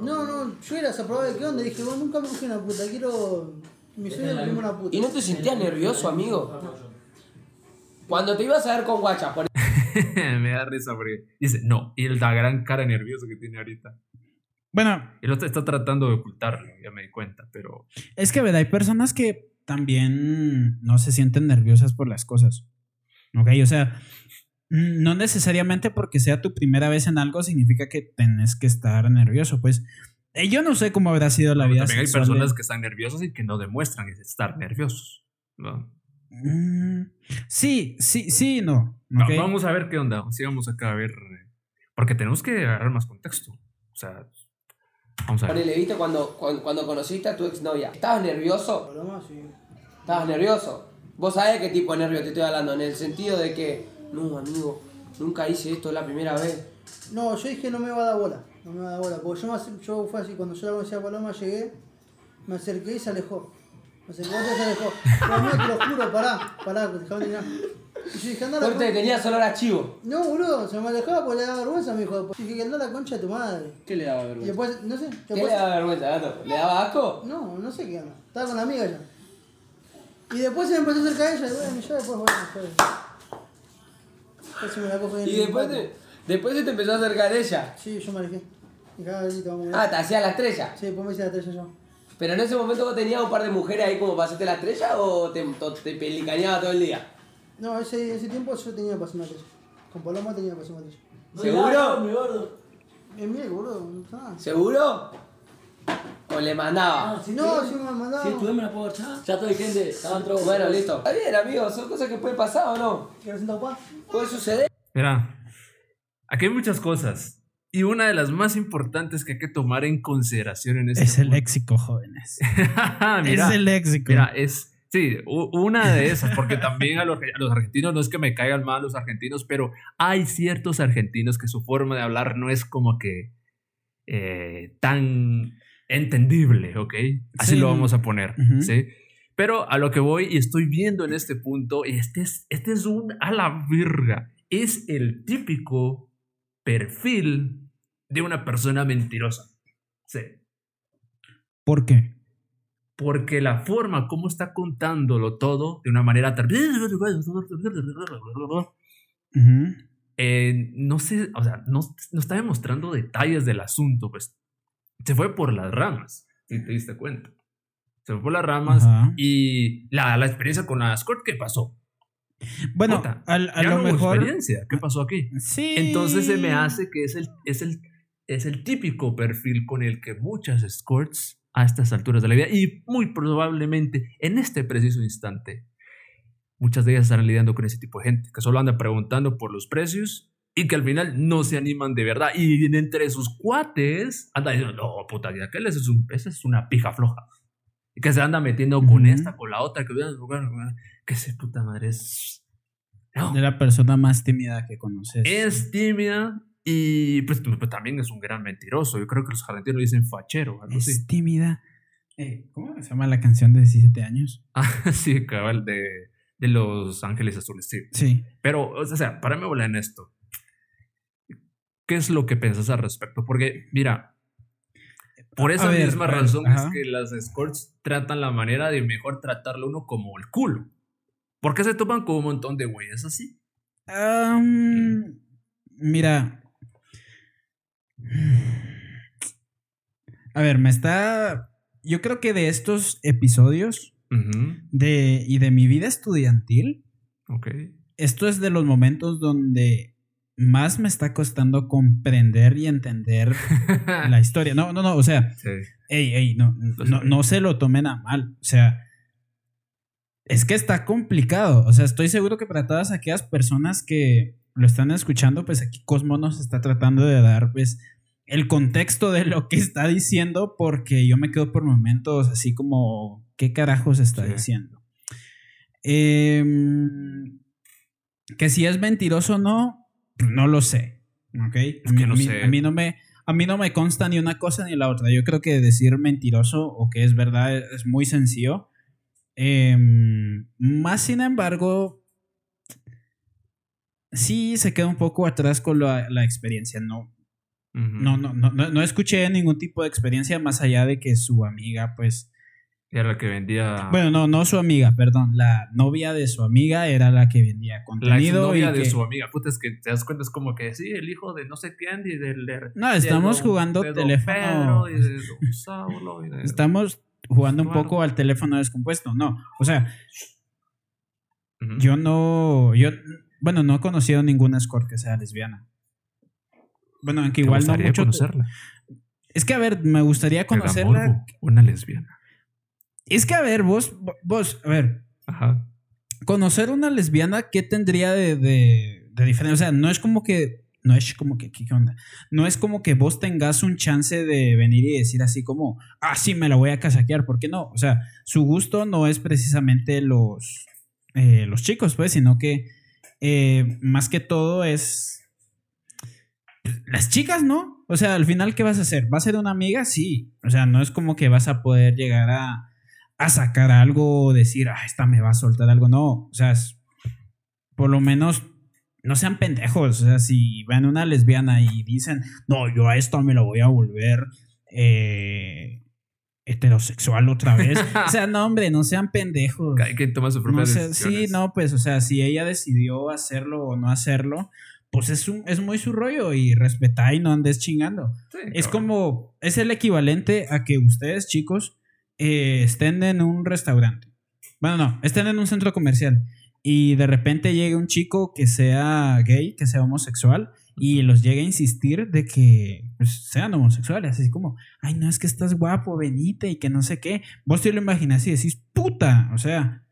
No, no, yo era esa prueba de qué onda. Dije, bueno, nunca me cogí una puta, quiero. Mi sueño una puta. ¿Y no te sentías nervioso, amigo? Cuando te ibas a ver con guachas, por Me da risa porque dice, no. Y la gran cara nerviosa que tiene ahorita. Bueno, El otro está tratando de ocultarlo, ya me di cuenta. Pero es que, ¿verdad? Hay personas que también no se sienten nerviosas por las cosas. Ok, o sea, no necesariamente porque sea tu primera vez en algo significa que tenés que estar nervioso. Pues yo no sé cómo habrá sido la vida. también hay sexual personas que están nerviosas y que no demuestran estar nerviosos. ¿no? Mm, sí, sí, sí, no. Ok. Vamos a ver qué onda. Sigamos acá a ver. eh, Porque tenemos que agarrar más contexto. O sea, vamos a ver. Ponele, ¿viste? Cuando, cuando, cuando conociste a tu exnovia, ¿estabas nervioso? Sí. ¿Estabas nervioso? Vos sabés qué tipo de nervio te estoy hablando, en el sentido de que, no, amigo, nunca hice esto, es la primera vez. No, yo dije no me va a dar bola. No me a dar bola. Porque yo, me yo fue así, cuando yo la conocí a Paloma llegué, me acerqué y se alejó. Me acerqué y se alejó. Pero amigo, te lo juro, pará, pará, déjame terminar. Y yo dije, anda a la concha. tenías olor a chivo. No, boludo, se me alejaba porque le daba vergüenza, me dijo. Y dije, anda a la concha de tu madre. ¿Qué le daba Y vergüenza? después, no sé, ¿Qué después, le daba vergüenza, gato? ¿Le daba asco? No, no sé qué onda. Estaba con la amiga ya. Y después se me empezó a acercar a ella y bueno, ya después, bueno. Después se me la cojo Y después, te, después se te empezó a acercar ella. Sí, yo me alejé. Ah, listo, vamos a ver. Ah, te hacía la estrella. Sí, después me hice la estrella yo. Pero en ese momento vos tenías un par de mujeres ahí como para hacerte la estrella o te, to- te pelicaneaba todo el día. No, ese, ese tiempo yo tenía pasión estrella. Con Paloma tenía pasión estrella. ¿Seguro? Es mío, boludo. No está nada. ¿Seguro? ¿O le mandaba? Si no, si me mandaba. Si estuve me la puedo echar. Ya estoy gente, estaban todos. Bueno, listo. Está bien, amigo, son cosas que pueden pasar o no. ¿Quieres sentar pa? Puede suceder. Mira, aquí hay muchas cosas. Y una de las más importantes que hay que tomar en consideración en este Es el léxico, jóvenes. Mira, es el léxico. Mira, es. Sí, una de esas, porque también a los, a los argentinos no es que me caigan mal los argentinos, pero hay ciertos argentinos que su forma de hablar no es como que eh, tan entendible, ¿ok? Así Sí. lo vamos a poner, Ujú. ¿sí? Pero a lo que voy y estoy viendo en este punto, y este es, este es un a la virga, es el típico perfil de una persona mentirosa. Sí. ¿Por qué? Porque la forma como está contándolo todo de una manera tan... Eh, no sé, o sea, no, no está demostrando detalles del asunto, pues se fue por las ramas, si te diste cuenta. Se fue por las ramas y la, la experiencia con la Scott, ¿qué pasó? Bueno, al- a lo mejor. experiencia, ¿qué pasó aquí? Sí. Entonces se me hace que es el, es el, es el típico perfil con el que muchas escorts a estas alturas de la vida y muy probablemente en este preciso instante muchas de ellas están lidiando con ese tipo de gente que solo anda preguntando por los precios y que al final no se animan de verdad y entre sus cuates anda diciendo no puta que aquel ese es, un, esa es una pija floja que se anda metiendo con esta con la otra que que ese puta madre es no De la persona más tímida que conoces. es tímida y pues, pues, también es un gran mentiroso. Yo creo que los argentinos dicen fachero, Es tímida. Eh, ¿Cómo se llama la canción de 17 años? Ah, sí, cabal, de, de Los Ángeles Azules, sí. Sí. Pero, o sea, para me en esto. ¿Qué es lo que piensas al respecto? Porque, mira, por esa ver, misma ver, razón ajá. es que las escorts tratan la manera de mejor tratarlo uno como el culo. Porque se toman con un montón de güeyes así. Mira. A ver, me está. Yo creo que de estos episodios de, y de mi vida estudiantil, Ok. esto es de los momentos donde más me está costando comprender y entender la historia. No, no, no, o sea, Sí. ey, ey, no, no, no se lo tomen a mal. O sea, es que está complicado. O sea, estoy seguro que para todas aquellas personas que lo están escuchando, pues aquí Cosmo nos está tratando de dar, pues, el contexto de lo que está diciendo, porque yo me quedo por momentos así como, ¿qué carajos está Sí. diciendo? Em, que si es mentiroso o no, no lo sé. ¿Ok? a, mí, que no a mí- sé. a mí no me, a mí no me consta ni una cosa ni la otra. Yo creo que decir mentiroso o que es verdad es, es muy sencillo. Em, más sin embargo, sí se queda un poco atrás con la, la experiencia. No, no, no, no, no, no escuché ningún tipo de experiencia más allá de que su amiga, pues. Era la que vendía. Bueno, no, no su amiga, perdón. La novia de su amiga era la que vendía la contenido. exnovia y de que- su amiga. Puta, es que te das cuenta, es como que sí, el hijo de no sé quién y del. de- No, de estamos don- jugando de teléfono. Pedro y de don Saulo y de- Estamos jugando un poco al teléfono descompuesto. No, o sea, yo no. Yo, bueno, no he conocido ninguna escort que sea lesbiana. Bueno, aunque ¿Te igual no gustaría mucho. conocerla. Es que, a ver, me gustaría conocerla. morbo, Una lesbiana. Es que, a ver, vos, vos, a ver, Ajá. conocer una lesbiana, ¿qué tendría de, de, de diferente? O sea, no es como que. No es como que. ¿Qué onda? No es como que vos tengas un chance de venir y decir así como. Ah, sí, me la voy a casaquear. ¿Por qué no? O sea, su gusto no es precisamente los. eh, los chicos, pues, sino que. eh, más que todo es. Las chicas, ¿no? O sea, al final, ¿qué vas a hacer? ¿Va a ser una amiga? Sí. O sea, no es como que vas a poder llegar a, a sacar algo o decir, ah, esta me va a soltar algo. No, o sea, es- por lo menos no sean pendejos. O sea, si ven una lesbiana y dicen, no, yo a esto me lo voy a volver eh, heterosexual otra vez. o sea, no, hombre, no sean pendejos. Cada quien toma su propia No sí, no, pues, o sea, si ella decidió hacerlo o no hacerlo, pues es, un, es muy su rollo y respetá y no andes chingando. Es como, es el equivalente a que ustedes, chicos, eh, estén en un restaurante. Bueno, no, estén en un centro comercial y de repente llegue un chico que sea gay, que sea homosexual y los llegue a insistir de que pues, sean homosexuales. Así como, ay, no, es que estás guapo, venite y que no sé qué. Vos te lo imaginas y decís, puta, o sea,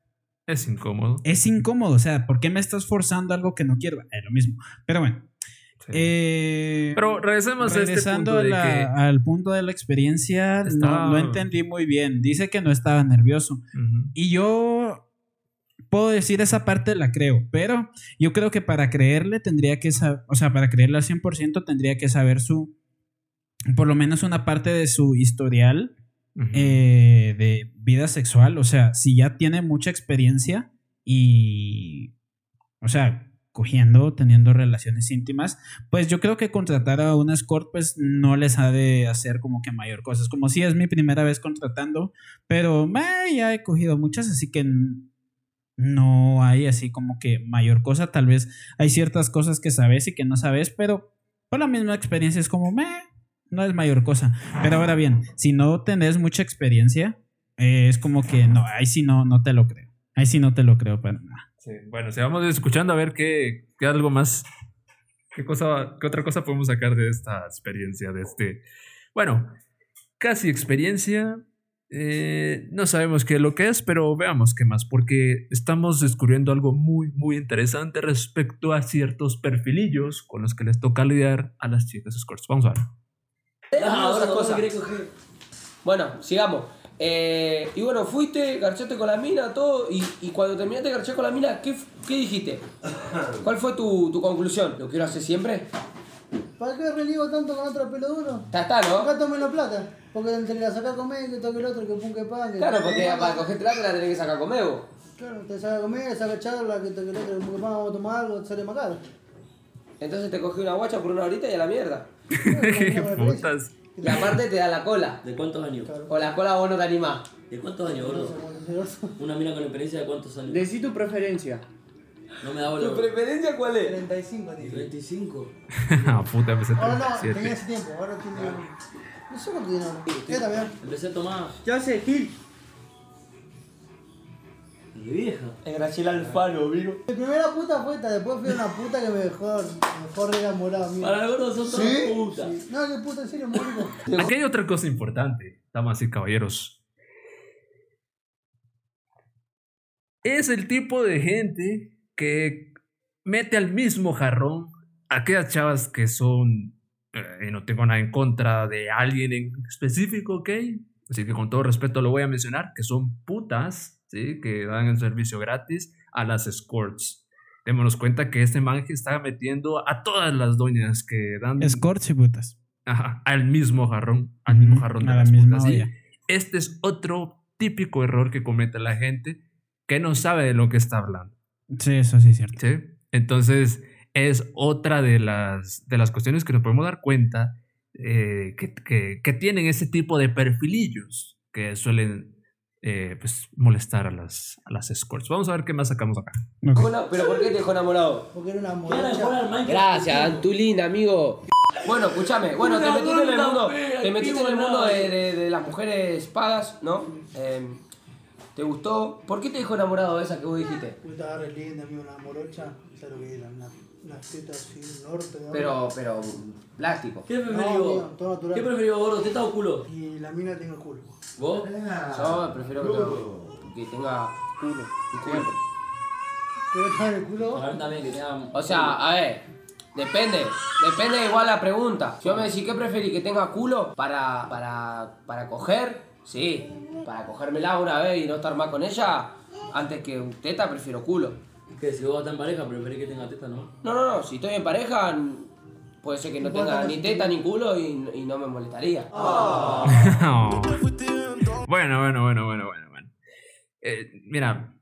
Es incómodo. es incómodo. O sea, ¿por qué me estás forzando algo que no quiero? Es lo mismo. Pero bueno. Eh, Pero regresemos a este Regresando punto a de la- que. al punto de la experiencia, no, Estaba- no entendí muy bien. Dice que no estaba nervioso. Y yo puedo decir esa parte la creo, pero yo creo que para creerle tendría que saber, o sea, para creerle al 100% tendría que saber su, por lo menos una parte de su historial eh, de vida sexual. O sea, si ya tiene mucha experiencia y, o sea, cogiendo, teniendo relaciones íntimas, pues yo creo que contratar a una escort pues no les ha de hacer como que mayor cosa. Es como si es mi primera vez contratando, pero meh, ya he cogido muchas, así que no hay así como que mayor cosa. Tal vez hay ciertas cosas que sabes y que no sabes, pero por la misma experiencia es como, meh, no es mayor cosa. Pero ahora bien, si no tenés mucha experiencia, eh, es como que no, ahí sí no, no te lo creo. Ahí sí no te lo creo para nada. Sí, Bueno, si vamos escuchando a ver qué, qué algo más. ¿Qué, cosa, ¿Qué otra cosa podemos sacar de esta experiencia? De este. Bueno, casi experiencia. eh, no sabemos qué es lo que es, pero veamos qué más, porque estamos descubriendo algo muy, muy interesante respecto a ciertos perfilillos con los que les toca lidiar a las chicas escorts. Vamos a ver. Ah, otra cosa. Bueno, sigamos. Eh, y bueno, fuiste, garchaste con la mina, todo. Y, y cuando terminaste de garchar con la mina, ¿qué, qué dijiste? ¿Cuál fue tu, tu conclusión? ¿Lo quiero hacer siempre? ¿Para qué religo tanto con otro pelo duro? Ya está, ¿no? Acá tomen la plata. Porque entre la sacar conmigo, que toque el otro, que pum que pan. que- Claro, porque para cogerte la te la tenés que sacar conmigo. Claro, te saca comer, saca charla, que toque el otro, que pum que pan, vamos a tomar algo, te sale más caro. Entonces te cogí una guacha por una horita y a la mierda. ¿Qué putas? Y aparte te da la cola. ¿De cuántos años? O la cola vos no te animás. ¿De cuántos años, boludo? Una mina con experiencia de cuántos años. Decí tu preferencia. No me da ¿Tu bola. preferencia cuál es? 35, tío. 25. Ah, puta, empecé Ahora no, 37. tenía ese tiempo, ahora tiene. No sé cuánto tiene ahora. ¿Qué también? Empecé a tomar. ¿Qué hace Gil? Qué vieja. Es Graciela Alfaro, ¿vino? Mi primera puta fue esta, después fui a una puta que me dejó, me dejó re enamorado. mira. Para gordo son todas ¿Sí? putas. Sí. No, qué puta, en serio, marico. Aquí hay otra cosa importante, damas y caballeros. Es el tipo de gente que mete al mismo jarrón a aquellas chavas que son, eh, y no tengo nada en contra de alguien en específico, ¿ok? Así que con todo respeto lo voy a mencionar, que son putas, ¿sí? Que dan el servicio gratis a las escorts. Démonos cuenta que este man que está metiendo a todas las doñas que dan Escorts y putas. ajá, al mismo jarrón, al mismo jarrón de la las putas. Olla. este es otro típico error que comete la gente que no sabe de lo que está hablando. Sí, eso sí es cierto. ¿sí? Entonces, es otra de las, de las cuestiones que nos podemos dar cuenta eh, que, que- que tienen ese tipo de perfilillos que suelen eh, pues, molestar a las, a las escorts. Vamos a ver qué más sacamos acá. Bueno, ¿Pero por qué te dejó enamorado? Porque era una. Gracias, tu linda, amigo. Bueno, escúchame, bueno, te metiste en el mundo, te metiste en el mundo de, de- de las mujeres pagas, ¿no? Eh, ¿Te gustó? ¿Por qué te dejó enamorado de esa que vos dijiste? Porque estaba re linda, amigo, una morocha. ¿Sabes lo que era? Una, unas tetas así, un norte. ¿no? Pero, pero, plástico. ¿Qué preferís No, vos? amigo, todo natural. ¿Qué preferís vos, gordo? ¿Teta o culo? Y la mina tenga culo. ¿Vos? Yo prefiero que, tenga- que tenga culo y cuerpo. ¿Te voy a dejar el culo? A ver también que tenga... O sea, a ver, depende, depende igual la pregunta. Si yo me decís, ¿qué preferís? ¿Que tenga culo para, para, para coger? Sí, para cogérmela una vez y no estar más con ella, antes que un teta, prefiero culo. Que si vos estás en pareja, preferís que tenga teta, ¿no? No, no, no, si estoy en pareja, puede ser que no tenga ni teta ni culo y, y no me molestaría. bueno, bueno, bueno, bueno, bueno, bueno. Eh, mira,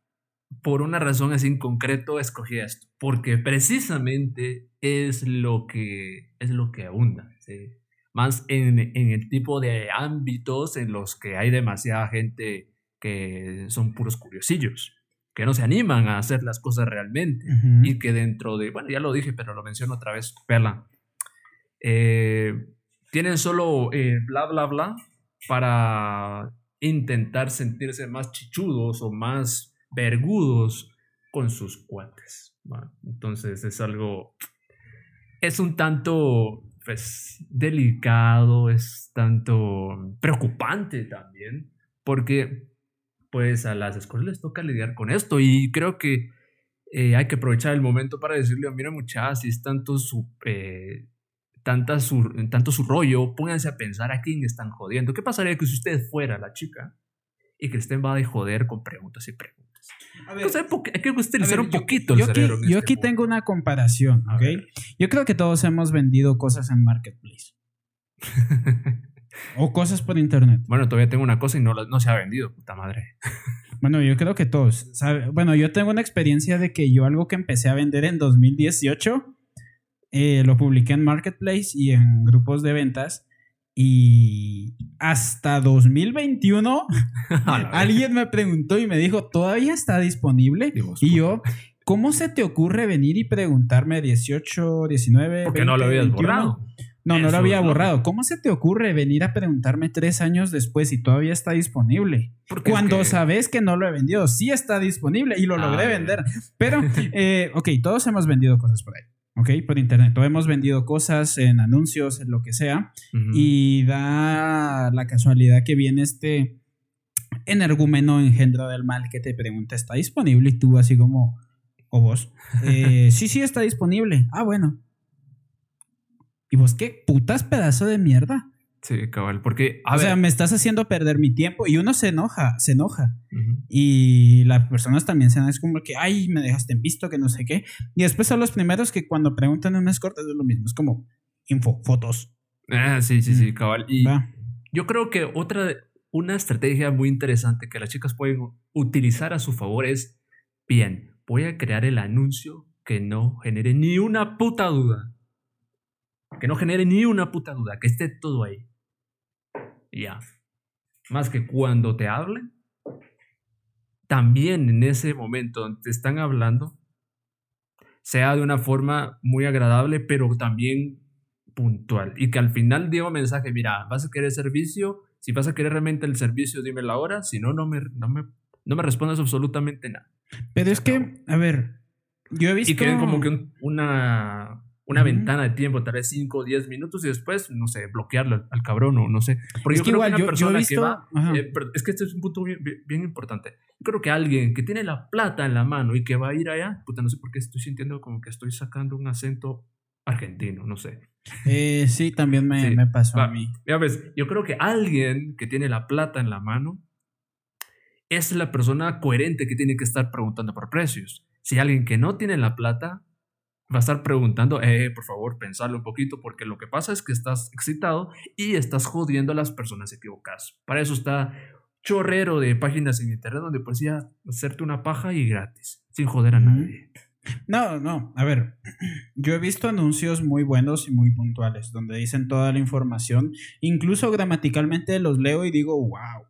por una razón así en concreto escogí esto, porque precisamente es lo que es lo que abunda, ¿sí? más en, en el tipo de ámbitos en los que hay demasiada gente que son puros curiosillos, que no se animan a hacer las cosas realmente y que dentro de, bueno, ya lo dije, pero lo menciono otra vez, Perla, eh, tienen solo eh, bla, bla, bla para intentar sentirse más chichudos o más vergudos con sus cuates. Entonces es algo, es un tanto, pues, delicado, es tanto preocupante también, porque pues a las escuelas les toca lidiar con esto y creo que eh, hay que aprovechar el momento para decirle, mira muchachas, si es tanto su, eh, tanta su, tanto su rollo, pónganse a pensar a quién están jodiendo. ¿Qué pasaría que si usted fuera la chica y que estén va de joder con preguntas y preguntas? Que usar po- hay que utilizar A ver, un yo- poquito yo el aquí, cerebro. en yo este aquí punto. tengo una comparación, A ¿ok? ver. Yo creo que todos hemos vendido cosas en Marketplace o cosas por internet. bueno, todavía tengo una cosa y no, no se ha vendido, puta madre. Bueno, yo creo que todos. ¿sabe? Bueno, yo tengo una experiencia de que yo algo que empecé a vender en 2018 eh, lo publiqué en Marketplace y en grupos de ventas. Y hasta 2021 A la alguien me preguntó y me dijo, ¿todavía está disponible? Dios, Y yo, ¿cómo se te ocurre venir y preguntarme 18, 19? Porque no lo 20, habías 21? borrado. No, no lo había borrado. ¿Cómo se te ocurre venir a preguntarme tres años después y todavía está disponible? Porque es Cuando que- sabes que no lo he vendido, sí está disponible y lo Ah, logré ya. vender. Pero, eh, ok, todos hemos vendido cosas por ahí, ok, por internet. Todos hemos vendido cosas en anuncios, en lo que sea. Y da la casualidad que viene este energúmeno engendro del mal que te pregunta, ¿está disponible? Y tú así como, o vos, "Eh, sí, sí, está disponible. Ah, bueno. ¿Y vos qué putas pedazo de mierda? Sí, cabal, porque, a o ver, sea, me estás haciendo perder mi tiempo y uno se enoja, se enoja. Y las personas también se enojan, es como que, ay, me dejaste en visto, que no sé qué. Y después son los primeros que cuando preguntan en unas cortas es lo mismo, es como info, fotos. Ah, sí, sí, sí, cabal. Y Va. yo creo que otra, una estrategia muy interesante que las chicas pueden utilizar a su favor es, bien, voy a crear el anuncio que no genere ni una puta duda. Que no genere ni una puta duda, que esté todo ahí. Y Ya. Más que cuando te hablen, también en ese momento donde te están hablando, sea de una forma muy agradable, pero también puntual. Y que al final diga un mensaje, mira, vas a querer servicio, si vas a querer realmente el servicio, dime la hora, si no, no me, no me, no me respondas absolutamente nada. Pero es que, a ver, yo he visto... Y queden como que un- una, una Ujú. ventana de tiempo, tal vez 5 o 10 minutos y después, no sé, bloquearlo al, al cabrón o no sé. Porque Es yo que creo igual, que una yo- yo persona visto- que va... eh, pero es que este es un punto bien, bien- bien importante. Yo creo que alguien que tiene la plata en la mano y que va a ir allá, puta, no sé por qué estoy sintiendo como que estoy sacando un acento argentino, no sé. Eh, sí, también me, Sí, me pasó va. a mí. Ya ves, yo creo que alguien que tiene la plata en la mano es la persona coherente que tiene que estar preguntando por precios. Si alguien que no tiene la plata va a estar preguntando, eh, por favor, pensarlo un poquito, porque lo que pasa es que estás excitado y estás jodiendo a las personas equivocadas. Para eso está chorrero de páginas en internet donde puedes ir a hacerte una paja y gratis, sin joder a nadie. No, no, a ver, yo he visto anuncios muy buenos y muy puntuales, donde dicen toda la información, incluso gramaticalmente los leo y digo, wow,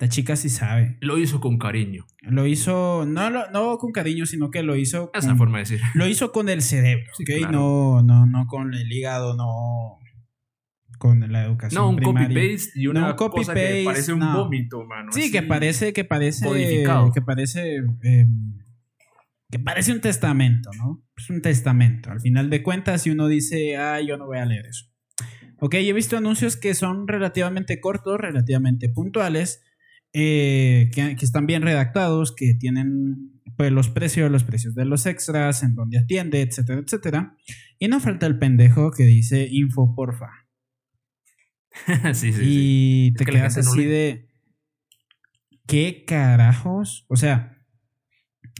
esta chica sí sabe. Lo hizo con cariño. Lo hizo, no, lo- no con cariño, sino que lo hizo con, forma de decir. lo hizo con el cerebro, Sí. No, no, no con el hígado, no con la educación No, un copy-paste y una No, cosa que parece un no. vómito, mano. Sí, que parece, que parece, codificado. que parece, eh, que parece un testamento, ¿no? Es un testamento. Al final de cuentas, si uno dice, ah, yo no voy a leer eso. Ok, he visto anuncios que son relativamente cortos, relativamente puntuales, eh, que, que están bien redactados, que tienen pues, los precios, los precios de los extras, en donde atiende, etcétera, etcétera. Y no falta el pendejo que dice info porfa. sí, sí, sí. y te que quedas no así de. ¿Qué carajos? O sea,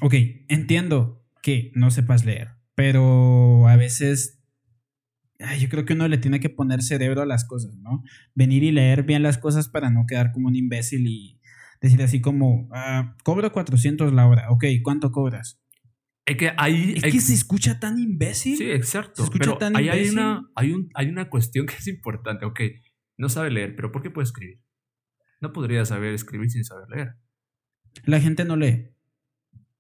ok, entiendo que no sepas leer, pero a veces. ay, yo creo que uno le tiene que poner cerebro a las cosas, ¿no? Venir y leer bien las cosas para no quedar como un imbécil y decir así como, ah, cobro 400 la hora, ok, ¿cuánto cobras? Es que ahí. Es que se escucha tan imbécil. Sí, exacto. se escucha pero tan ahí hay imbécil. una, hay, un, hay una cuestión que es importante. Ok, no sabe leer, pero ¿por qué puede escribir? No podría saber escribir sin saber leer. La gente no lee.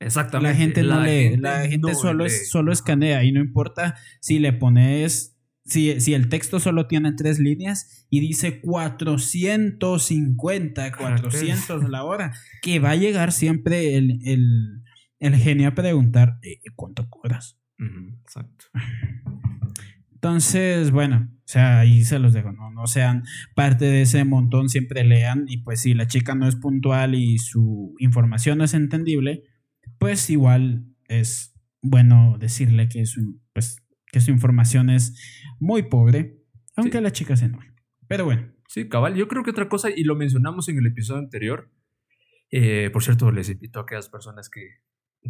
Exactamente. La gente no lee, gente la gente no solo, lee. es, solo Ajá. escanea y no importa si le pones, si, si el texto solo tiene tres líneas y dice 450, 400 la hora, que va a llegar siempre el, el, el genio a preguntar, "Eh, ¿cuánto cobras? Exacto. Entonces, bueno, o sea, ahí se los dejo, no, no sean parte de ese montón, siempre lean y pues si la chica no es puntual y su información no es entendible, pues igual es bueno decirle que su, pues, que su información es muy pobre, aunque Sí. la chica se enoje. Pero bueno, Sí, cabal. Yo creo que otra cosa, y lo mencionamos en el episodio anterior, eh, por cierto, les invito a aquellas personas que,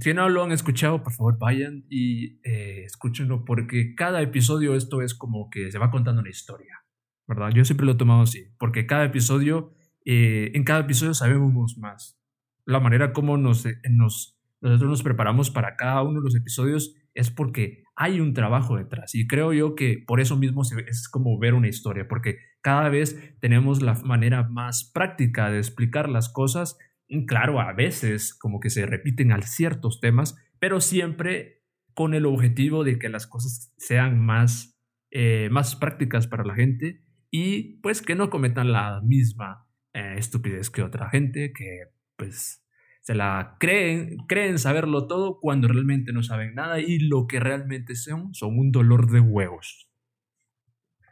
si no lo han escuchado, por favor vayan y eh, escúchenlo, porque cada episodio esto es como que se va contando una historia, ¿verdad? Yo siempre lo he tomado así, porque cada episodio, eh, en cada episodio sabemos más. La manera como nos, eh, nos, nosotros nos preparamos para cada uno de los episodios es porque hay un trabajo detrás. Y creo yo que por eso mismo es como ver una historia, porque cada vez tenemos la manera más práctica de explicar las cosas. Y Claro, a veces como que se repiten al ciertos temas, pero siempre con el objetivo de que las cosas sean más, eh, más prácticas para la gente y pues que no cometan la misma eh, estupidez que otra gente que pues se la creen, creen saberlo todo cuando realmente no saben nada y lo que realmente son son un dolor de huevos.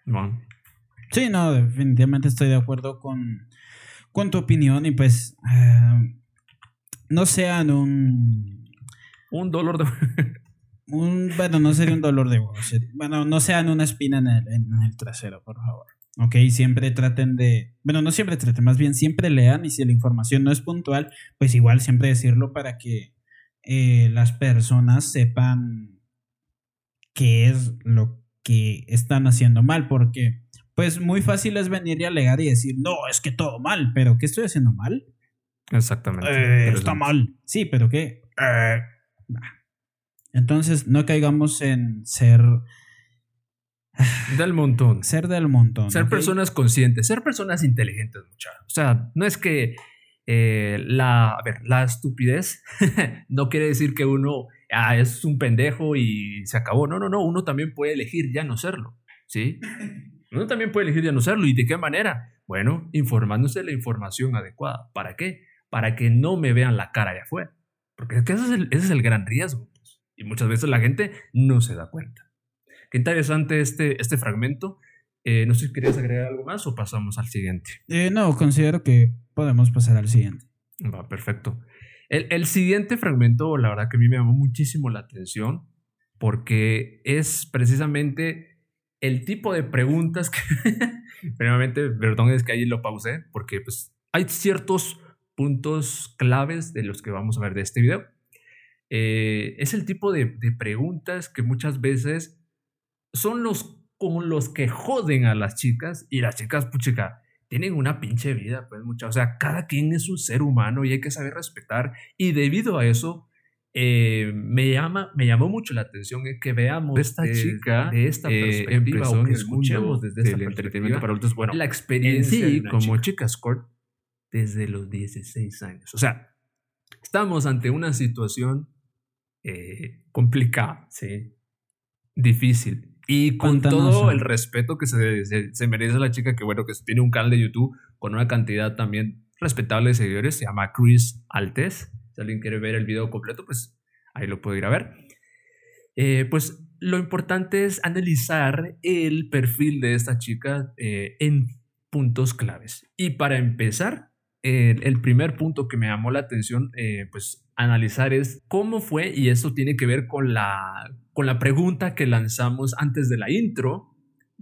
¿No? sí, no, definitivamente estoy de acuerdo con, con tu opinión y pues eh, no sean un... Un dolor de Un, bueno, no sería un dolor de huevos. sería- Bueno, no sean una espina en el, en el trasero, por favor. Ok, siempre traten de. Bueno, no siempre traten, más bien siempre lean y si la información no es puntual, pues igual siempre decirlo para que eh, las personas sepan qué es lo que están haciendo mal, porque pues muy fácil es venir y alegar y decir, no, es que todo mal, pero ¿qué estoy haciendo mal? Exactamente. Eh, Pero está es- mal. Sí, pero ¿qué? Eh, nah. Entonces, no caigamos en ser, Del montón. ser del montón. Ser personas conscientes, ser personas inteligentes, muchachos. O sea, no es que eh, la, a ver, la estupidez no quiere decir que uno ah, es un pendejo y se acabó. No, no, no. Uno también puede elegir ya no serlo. ¿Sí? Uno también puede elegir ya no serlo. ¿Y de qué manera? Bueno, informándose de la información adecuada. ¿Para qué? Para que no me vean la cara allá afuera. Porque es que ese es el, ese es el gran riesgo. pues, Y muchas veces la gente no se da cuenta. Qué interesante este, este fragmento. Eh, no sé si querías agregar algo más o pasamos al siguiente. Eh, no, considero que podemos pasar al siguiente. Va, perfecto. El, el siguiente fragmento, la verdad que a mí me llamó muchísimo la atención porque es precisamente el tipo de preguntas que, primeramente, perdón, es que ahí lo pausé porque pues hay ciertos puntos claves de los que vamos a ver de este video. Eh, es el tipo de, de preguntas que muchas veces son los como los que joden a las chicas y las chicas, puchica, tienen una pinche vida, pues mucha, o sea, cada quien es un ser humano y hay que saber respetar y debido a eso eh, me llama me llamó mucho la atención que veamos Esta de- chica, de esta eh, perspectiva o que escuchemos desde esta perspectiva entretenimiento para adultos, bueno, la en experiencia sí, como chica chica escort, desde los 16 años. O sea, estamos ante una situación eh, complicada, ¿sí? difícil. Y con todo el respeto que se, se, se merece la chica, que bueno, que tiene un canal de YouTube con una cantidad también respetable de seguidores, se llama Chris Altes. Si alguien quiere ver el video completo, pues ahí lo puede ir a ver. Eh, pues lo importante es analizar el perfil de esta chica eh, en puntos claves. Y para empezar, el, el primer punto que me llamó la atención, eh, pues analizar es cómo fue, y esto tiene que ver con la, con la pregunta que lanzamos antes de la intro,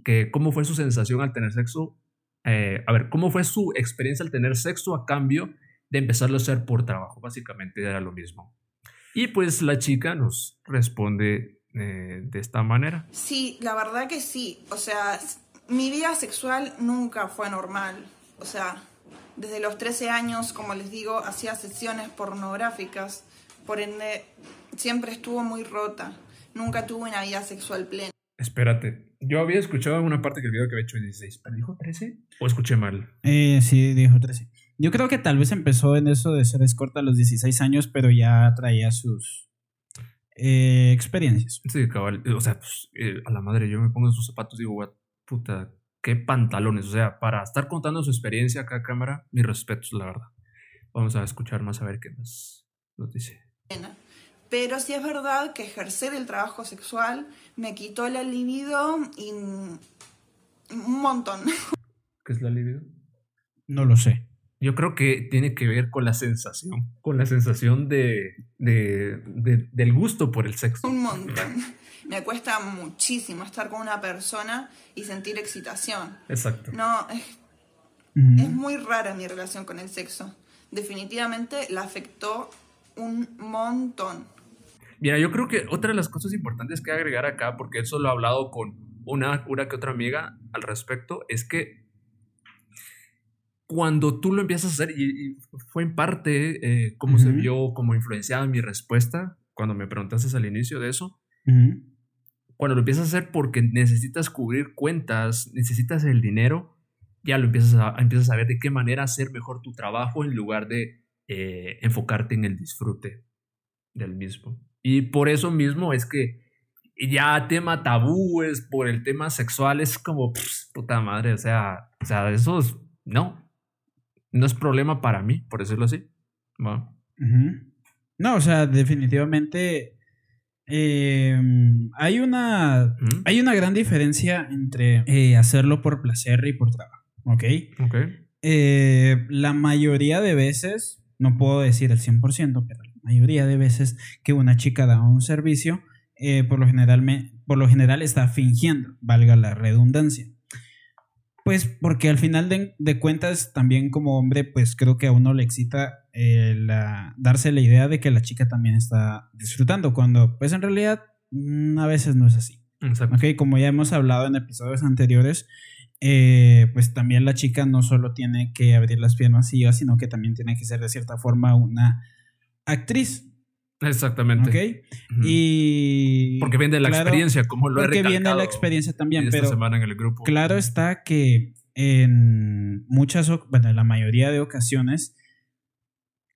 que cómo fue su sensación al tener sexo, eh, a ver, cómo fue su experiencia al tener sexo a cambio de empezarlo a hacer por trabajo, básicamente era lo mismo. Y pues la chica nos responde eh, de esta manera. Sí, la verdad que sí. O sea, mi vida sexual nunca fue normal. O sea, desde los 13 años, como les digo, hacía sesiones pornográficas. Por ende, siempre estuvo muy rota. Nunca tuve una vida sexual plena. Espérate, yo había escuchado en una parte que el video que había hecho 16, pero dijo 13 o escuché mal. Eh, sí, dijo 13. Yo creo que tal vez empezó en eso de ser escorta a los 16 años, pero ya traía sus eh, experiencias. Sí, cabal, o sea, pues, eh, a la madre, yo me pongo en sus zapatos y digo, "What, puta, qué pantalones, o sea, para estar contando su experiencia acá a cámara, mis respetos, la verdad. Vamos a escuchar más a ver qué más nos dice. Pero sí es verdad que ejercer el trabajo sexual me quitó la libido y un montón. ¿Qué es la libido? No lo sé. Yo creo que tiene que ver con la sensación, con la sensación de, de, de- del gusto por el sexo. Un montón. Me cuesta muchísimo estar con una persona y sentir excitación. Exacto. No, es, es muy rara mi relación con el sexo. Definitivamente la afectó un montón. Mira, yo creo que otra de las cosas importantes que agregar acá, porque eso lo he hablado con una, una que otra amiga al respecto, es que cuando tú lo empiezas a hacer, y, y fue en parte eh, cómo se vio, como influenciada mi respuesta, cuando me preguntaste al inicio de eso, Ujú. Cuando lo empiezas a hacer porque necesitas cubrir cuentas, necesitas el dinero, ya lo empiezas a, empiezas a ver de qué manera hacer mejor tu trabajo en lugar de eh, enfocarte en el disfrute del mismo. Y por eso mismo es que ya tema tabúes por el tema sexual es como, pss, puta madre, o sea, o sea, eso es, no, no es problema para mí, por decirlo así. Bueno, Ujú. No, o sea, definitivamente eh, hay una ujú, hay una gran diferencia entre eh, hacerlo por placer y por trabajo, ¿ok? ok. Eh, la mayoría de veces, no puedo decir el 100%, pero la mayoría de veces que una chica da un servicio, eh, por, lo general me- por lo general está fingiendo, valga la redundancia. Pues porque al final de, de cuentas, también como hombre, pues creo que a uno le excita eh, la- darse la idea de que la chica también está disfrutando, cuando pues en realidad mm, a veces no es así. Exacto. Como ya hemos hablado en episodios anteriores, eh, pues también la chica no solo tiene que abrir las piernas y ya, sino que también tiene que ser de cierta forma una actriz. Exactamente. Ok, y. Porque viene de la claro, experiencia, como lo he Porque viene la experiencia también, esta pero semana en el grupo. claro está que en muchas, bueno, en la mayoría de ocasiones,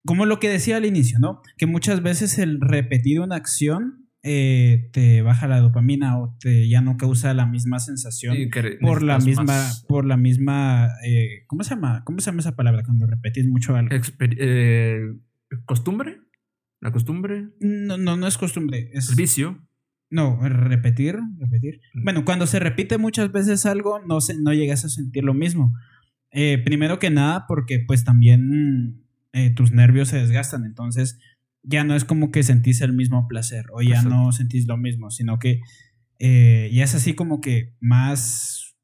como lo que decía al inicio, ¿no? Que muchas veces el repetir una acción eh, te baja la dopamina o te ya no causa la misma sensación Sí, por la misma, más por la misma, eh, ¿cómo se llama? ¿Cómo se llama esa palabra cuando repetís mucho algo? exper- eh, costumbre. La costumbre, No, no, no es costumbre. Es, el vicio. No, repetir, repetir. Mm. Bueno, cuando se repite muchas veces algo, no, se, no llegas a sentir lo mismo. Eh, primero que nada, porque pues también eh, tus nervios se desgastan, entonces ya no es como que sentís el mismo placer o ya Exacto. no sentís lo mismo, sino que eh, ya es así como que más...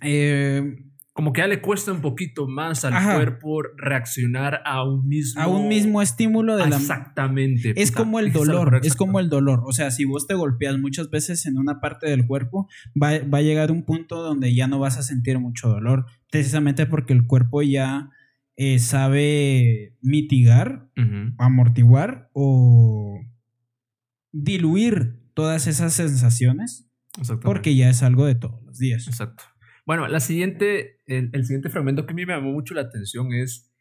eh, Como que ya le cuesta un poquito más al Ajá. cuerpo reaccionar a un mismo. a un mismo estímulo de la... Exactamente. Es como el dolor, es como el dolor. O sea, si vos te golpeas muchas veces en una parte del cuerpo, va, va a llegar un punto donde ya no vas a sentir mucho dolor, precisamente porque el cuerpo ya eh, sabe mitigar, amortiguar o diluir todas esas sensaciones, porque ya es algo de todos los días. Exacto. Bueno, la siguiente, el, siguiente fragmento que a mí me llamó mucho la atención es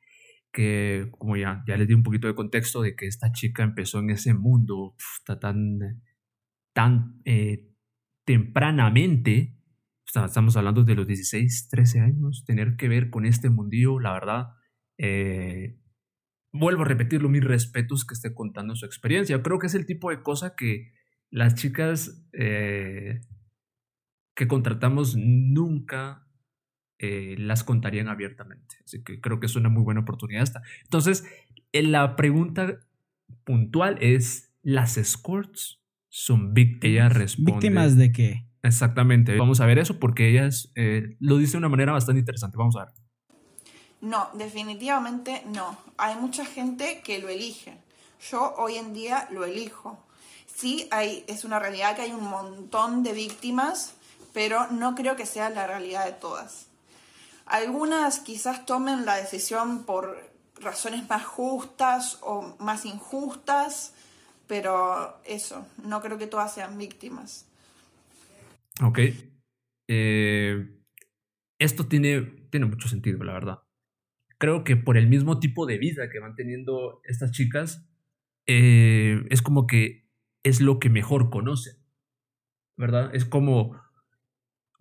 que, como ya, ya les di un poquito de contexto, de que esta chica empezó en ese mundo tan, tan eh, tempranamente, estamos hablando de los 16, 13 años, tener que ver con este mundillo, la verdad, eh, vuelvo a repetirlo, mis respetos que esté contando su experiencia. Creo que es el tipo de cosa que las chicas eh, que contratamos nunca eh, las contarían abiertamente. Así que creo que es una muy buena oportunidad esta. Entonces, eh, la pregunta puntual es, ¿las escorts son víctimas? Ella responde. ¿Víctimas de qué? Exactamente. Vamos a ver eso porque ellas eh, lo dice de una manera bastante interesante. Vamos a ver. No, definitivamente no. Hay mucha gente que lo elige. Yo hoy en día lo elijo. Sí, hay, es una realidad que hay un montón de víctimas, pero no creo que sea la realidad de todas. Algunas quizás tomen la decisión por razones más justas o más injustas, pero eso, no creo que todas sean víctimas. Ok. Eh, esto tiene, tiene mucho sentido, la verdad. Creo que por el mismo tipo de vida que van teniendo estas chicas, eh, es como que es lo que mejor conocen, ¿verdad? Es como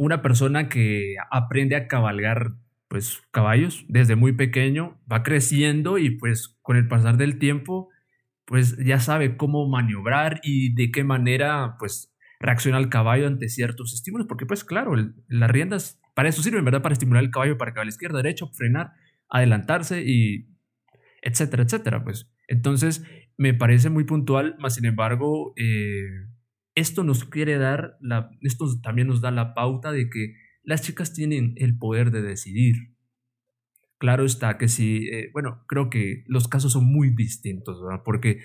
una persona que aprende a cabalgar pues caballos desde muy pequeño, va creciendo y pues con el pasar del tiempo pues ya sabe cómo maniobrar y de qué manera pues reacciona el caballo ante ciertos estímulos, porque pues claro, las riendas para eso sirven, ¿verdad? Para estimular el caballo para que a la izquierda, derecha, frenar, adelantarse y etcétera, etcétera, pues. Entonces, me parece muy puntual, más sin embargo, eh, esto nos quiere dar, esto también nos da la pauta de que las chicas tienen el poder de decidir. Claro está que si, eh, bueno, creo que los casos son muy distintos, ¿verdad? Porque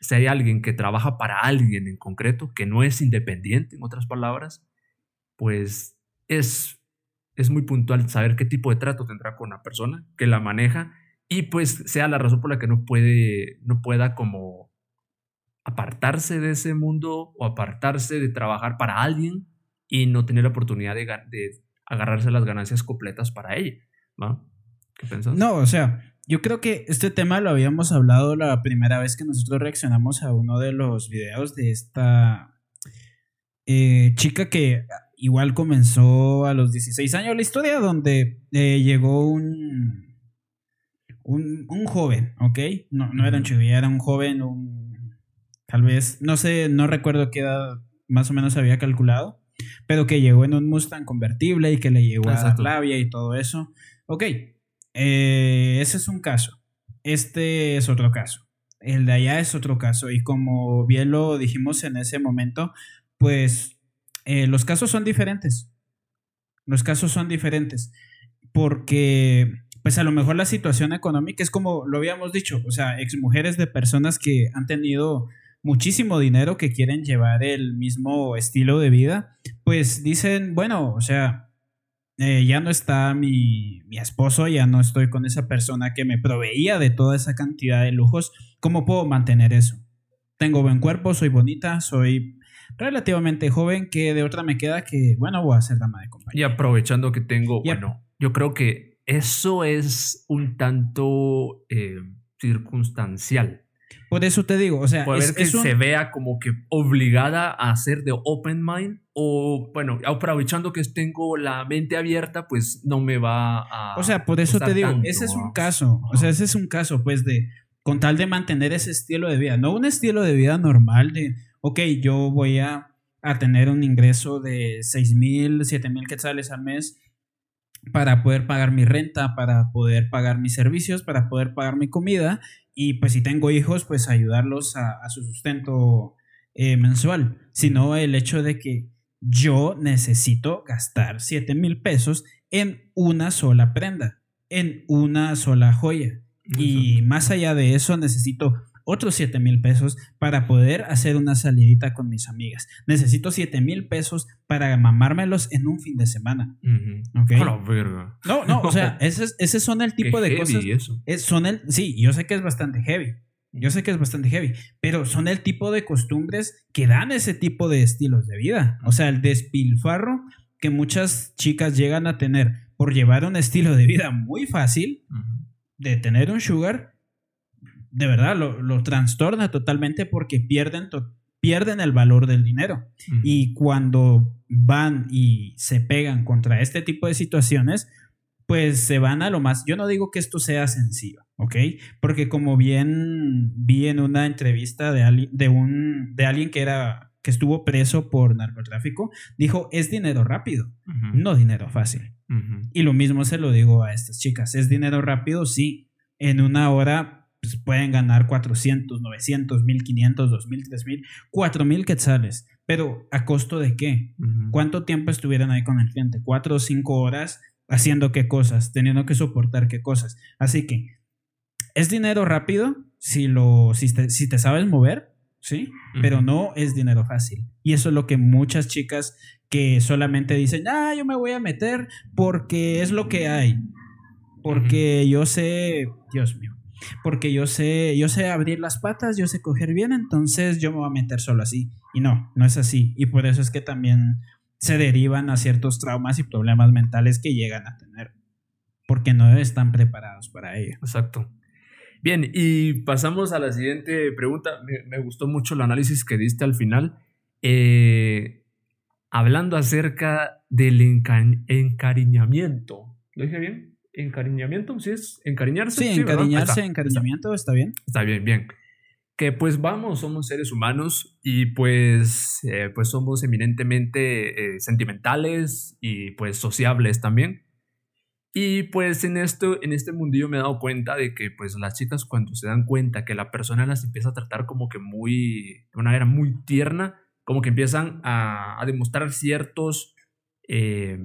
si hay alguien que trabaja para alguien en concreto, que no es independiente, en otras palabras, pues es, es muy puntual saber qué tipo de trato tendrá con la persona que la maneja y pues sea la razón por la que no puede, no pueda como apartarse de ese mundo o apartarse de trabajar para alguien y no tener la oportunidad de, ga- de agarrarse las ganancias completas para ella, ¿va? ¿Qué piensas? No, o sea, yo creo que este tema lo habíamos hablado la primera vez que nosotros reaccionamos a uno de los videos de esta eh, chica que igual comenzó a los 16 años la historia donde eh, llegó un, un un joven, ¿ok? No, no era un chico, era un joven, un, tal vez, no sé, no recuerdo qué edad más o menos había calculado, pero que llegó en un Mustang convertible y que le llegó a dar labia y todo eso. Ok, eh, ese es un caso. Este es otro caso. El de allá es otro caso. Y como bien lo dijimos en ese momento, pues eh, los casos son diferentes. Los casos son diferentes. Porque, pues a lo mejor la situación económica es como lo habíamos dicho. O sea, exmujeres de personas que han tenido muchísimo dinero que quieren llevar el mismo estilo de vida, pues dicen, bueno, o sea, eh, ya no está mi, mi esposo, ya no estoy con esa persona que me proveía de toda esa cantidad de lujos, ¿cómo puedo mantener eso? Tengo buen cuerpo, soy bonita, soy relativamente joven, que de otra me queda que, bueno, voy a ser dama de Y compañía. aprovechando que tengo, bueno, yo creo que eso es un tanto eh, circunstancial. Por eso te digo, o sea, Puede es, que es un- se vea como que obligada a ser de open mind o, bueno, aprovechando que tengo la mente abierta, pues no me va a... O sea, por eso te digo, tanto, ese es un caso, o sea, ese es un caso, pues, de con tal de mantener ese estilo de vida, no un estilo de vida normal de, ok, yo voy a, a tener un ingreso de 6 mil, 7 mil quetzales al mes para poder pagar mi renta, para poder pagar mis servicios, para poder pagar mi comida y pues si tengo hijos, pues ayudarlos a, a su sustento eh, mensual, sino el hecho de que yo necesito gastar 7 mil pesos en una sola prenda, en una sola joya. Y más allá de eso, necesito otros 7 mil pesos para poder hacer una salidita con mis amigas. Necesito 7 mil pesos para mamármelos en un fin de semana. A la verga. No, no, o sea, ese, es- ese son el tipo Qué de cosas. eso. Es- son el, sí, yo sé que es bastante heavy. Yo sé que es bastante heavy, pero son el tipo de costumbres que dan ese tipo de estilos de vida. O sea, el despilfarro que muchas chicas llegan a tener por llevar un estilo de vida muy fácil, de tener un sugar, de verdad lo, lo trastorna totalmente porque pierden, to- pierden el valor del dinero. Y cuando van y se pegan contra este tipo de situaciones, pues se van a lo más. Yo no digo que esto sea sencillo, ¿ok? Porque como bien vi en una entrevista de, ali- de, un, de alguien que era que estuvo preso por narcotráfico, dijo, es dinero rápido, no dinero fácil. Y lo mismo se lo digo a estas chicas, es dinero rápido, sí, en una hora pues, pueden ganar 400, 900, 1500, 2000, 3000, 4000 quetzales, pero ¿a costo de qué? ¿Cuánto tiempo estuvieran ahí con el cliente? ¿Cuatro o cinco horas haciendo qué cosas? Teniendo que soportar qué cosas. Así que es dinero rápido si, lo, si, te, si te sabes mover, ¿sí? Pero no es dinero fácil. Y eso es lo que muchas chicas que solamente dicen, ah, yo me voy a meter porque es lo que hay. Porque yo sé, Dios mío, porque yo sé, yo sé abrir las patas, yo sé coger bien, entonces yo me voy a meter solo así. Y no, no es así. Y por eso es que también se derivan a ciertos traumas y problemas mentales que llegan a tener. Porque no están preparados para ello. Exacto. Bien, y pasamos a la siguiente pregunta. Me, gustó mucho el análisis que diste al final. Eh, hablando acerca del enca- encariñamiento. ¿Lo dije bien? ¿Encariñamiento? ¿Sí es? ¿Encariñarse? Sí. Ahí encariñarse, está. encariñamiento, ¿está bien? Está bien, bien. Que pues vamos, somos seres humanos y pues, eh, pues somos eminentemente eh, sentimentales y pues sociables también. Y pues en esto, en este mundillo me he dado cuenta de que pues las chicas cuando se dan cuenta que la persona las empieza a tratar como que muy, de una manera muy tierna, como que empiezan a, a demostrar ciertos, eh,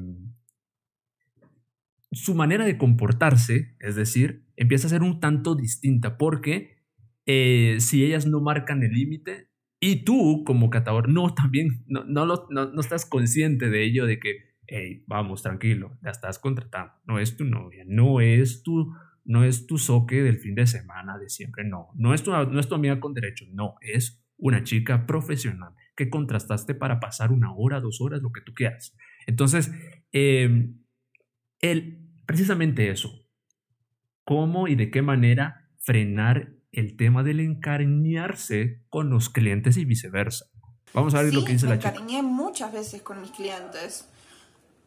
su manera de comportarse, es decir, empieza a ser un tanto distinta porque eh, si ellas no marcan el límite y tú como catador no también no, no, lo- no, no estás consciente de ello de que hey, vamos tranquilo la estás contratando no es tu novia no es tu no es tu soque del fin de semana de siempre no no es tu, no es tu amiga con derecho no es una chica profesional que contrastaste para pasar una hora dos horas lo que tú quieras entonces eh, el, precisamente eso cómo y de qué manera frenar el tema del encariñarse con los clientes y viceversa. Vamos a ver Sí, lo que dice me la chica. encariñé muchas veces con mis clientes.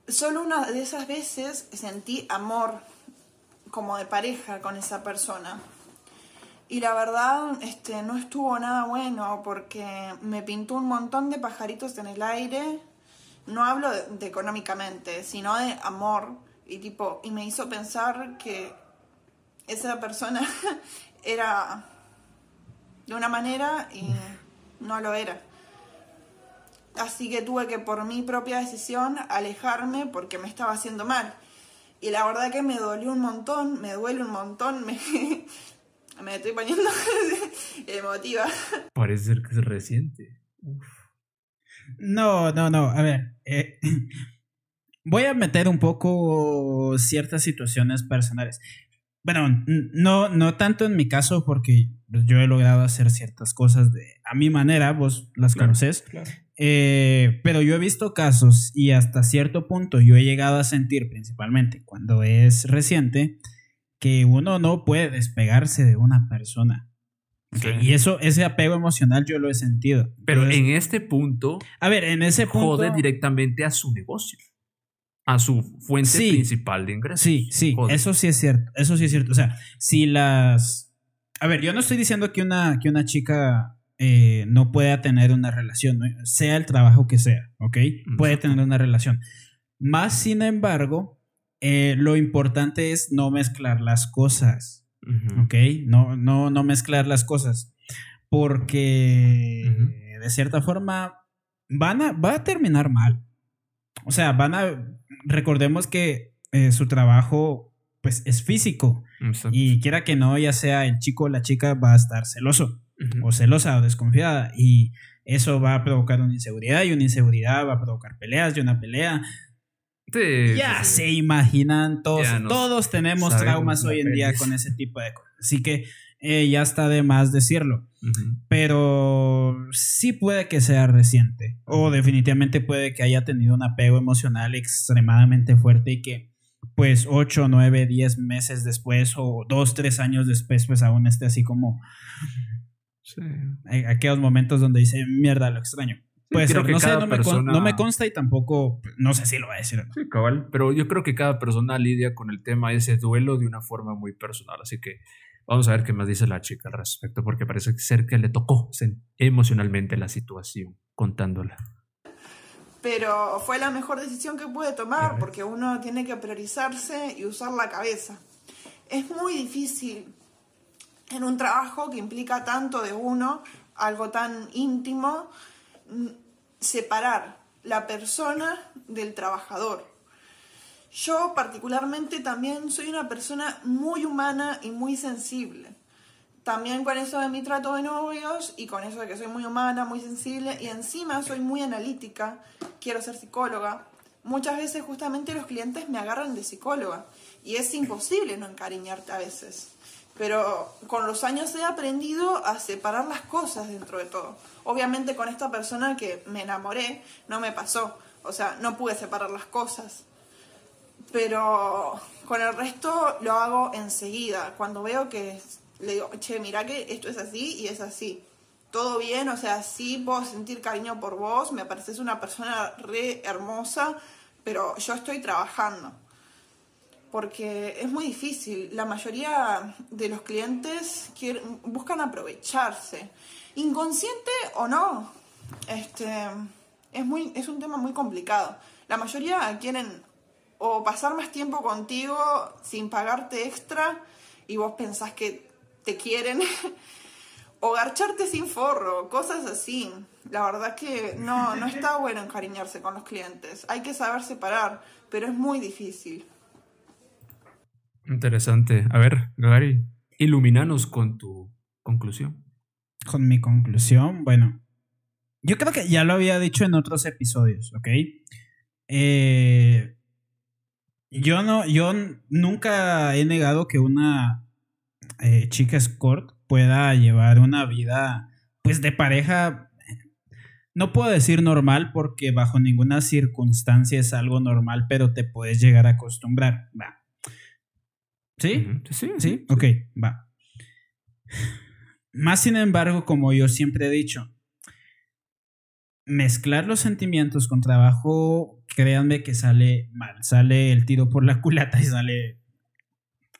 Solo una de esas veces sentí amor como de pareja con esa persona. Y la verdad, este, no estuvo nada bueno porque me pintó un montón de pajaritos en el aire. No hablo de, de económicamente, sino de amor. Y tipo, y me hizo pensar que esa persona era de una manera y no lo era. Así que tuve que por mi propia decisión alejarme porque me estaba haciendo mal. Y la verdad que me dolió un montón, me duele un montón, me, me estoy poniendo emotiva. Parece ser que es reciente. Uf. No, no, no. A ver, eh, voy a meter un poco ciertas situaciones personales. Bueno, no, no tanto en mi caso porque yo he logrado hacer ciertas cosas de a mi manera, vos las Claro, conoces. Eh, pero yo he visto casos y hasta cierto punto yo he llegado a sentir, principalmente cuando es reciente, que uno no puede despegarse de una persona. Sí. Y eso, ese apego emocional yo lo he sentido. Pero Entonces, en este punto, a ver, en ese punto. jode directamente a su negocio, a su fuente Sí. principal de ingresos. Sí, sí, eso sí es cierto, eso sí es cierto. O sea, si las, a ver, yo no estoy diciendo que una, que una chica eh, no pueda tener una relación, sea el trabajo que sea, ¿ok? Puede tener una relación. Más sin embargo, eh, lo importante es no mezclar las cosas. ¿ok? No, no, no mezclar las cosas. Porque de cierta forma van a, va a terminar mal. O sea, van a. Recordemos que eh, su trabajo pues es físico. Exacto. Y quiera que no, ya sea el chico o la chica, va a estar celoso o celosa o desconfiada. Y eso va a provocar una inseguridad y una inseguridad va a provocar peleas y una pelea. Sí, ya sí, se imaginan todos. Nos todos tenemos traumas hoy en día con ese tipo de cosas. Así que eh, ya está de más decirlo. Pero sí puede que sea reciente. O definitivamente puede que haya tenido un apego emocional extremadamente fuerte y que pues 8, 9, 10 meses después o 2, 3 años después pues aún esté así como Sí. aquellos momentos donde dice mierda lo extraño. Que no sé, no me, no me consta y tampoco, no sé si lo va a decir. no. Sí, cabal. Pero yo creo que cada persona lidia con el tema ese duelo de una forma muy personal. Así que vamos a ver qué más dice la chica al respecto, porque parece ser que le tocó emocionalmente la situación contándola. Pero fue la mejor decisión que pude tomar porque uno tiene que priorizarse y usar la cabeza. Es muy difícil en un trabajo que implica tanto de uno, algo tan íntimo, mm, separar la persona del trabajador. Yo particularmente también soy una persona muy humana y muy sensible. También con eso de mi trato de novios y con eso de que soy muy humana, muy sensible y encima soy muy analítica, quiero ser psicóloga. Muchas veces justamente los clientes me agarran de psicóloga y es imposible no encariñarte a veces. Pero con los años he aprendido a separar las cosas dentro de todo. Obviamente con esta persona que me enamoré no me pasó. O sea, no pude separar las cosas pero con el resto lo hago enseguida. Cuando veo que le digo, che, mira que esto es así y es así. Todo bien, o sea, sí puedo sentir cariño por vos, me pareces una persona re hermosa, pero yo estoy trabajando. Porque es muy difícil. La mayoría de los clientes quieren- buscan aprovecharse. Inconsciente o no, este, es, muy, es un tema muy complicado. La mayoría quieren o pasar más tiempo contigo sin pagarte extra y vos pensás que te quieren, o garcharte sin forro, cosas así. La verdad que no, no está bueno encariñarse con los clientes. Hay que saber separar, pero es muy difícil. Interesante. A ver, Gary, ilumínanos con tu conclusión. Con mi conclusión, bueno, yo creo que ya lo había dicho en otros episodios, ¿ok? Eh, yo no, yo nunca he negado que una eh, chica escort pueda llevar una vida, pues, de pareja. No puedo decir normal porque bajo ninguna circunstancia es algo normal, pero te puedes llegar a acostumbrar. Va. ¿Sí? Ujú. Sí, Sí, ok, va. Más sin embargo, como yo siempre he dicho, mezclar los sentimientos con trabajo, créanme que sale mal, sale el tiro por la culata y sale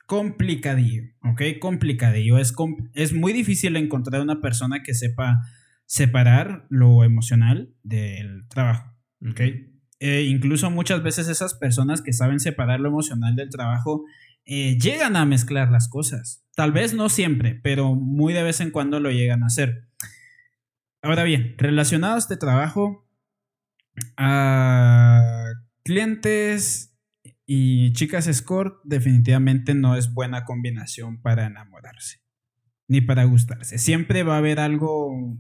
complicadillo, ¿ok? Complicadillo. Es, com- es muy difícil encontrar una persona que sepa separar lo emocional del trabajo, ¿ok? Eh, incluso muchas veces esas personas que saben separar lo emocional del trabajo eh, llegan a mezclar las cosas. Tal vez no siempre, pero muy de vez en cuando lo llegan a hacer. Ahora bien, relacionado a este trabajo, a clientes y chicas escort definitivamente no es buena combinación para enamorarse, ni para gustarse. Siempre va a haber algo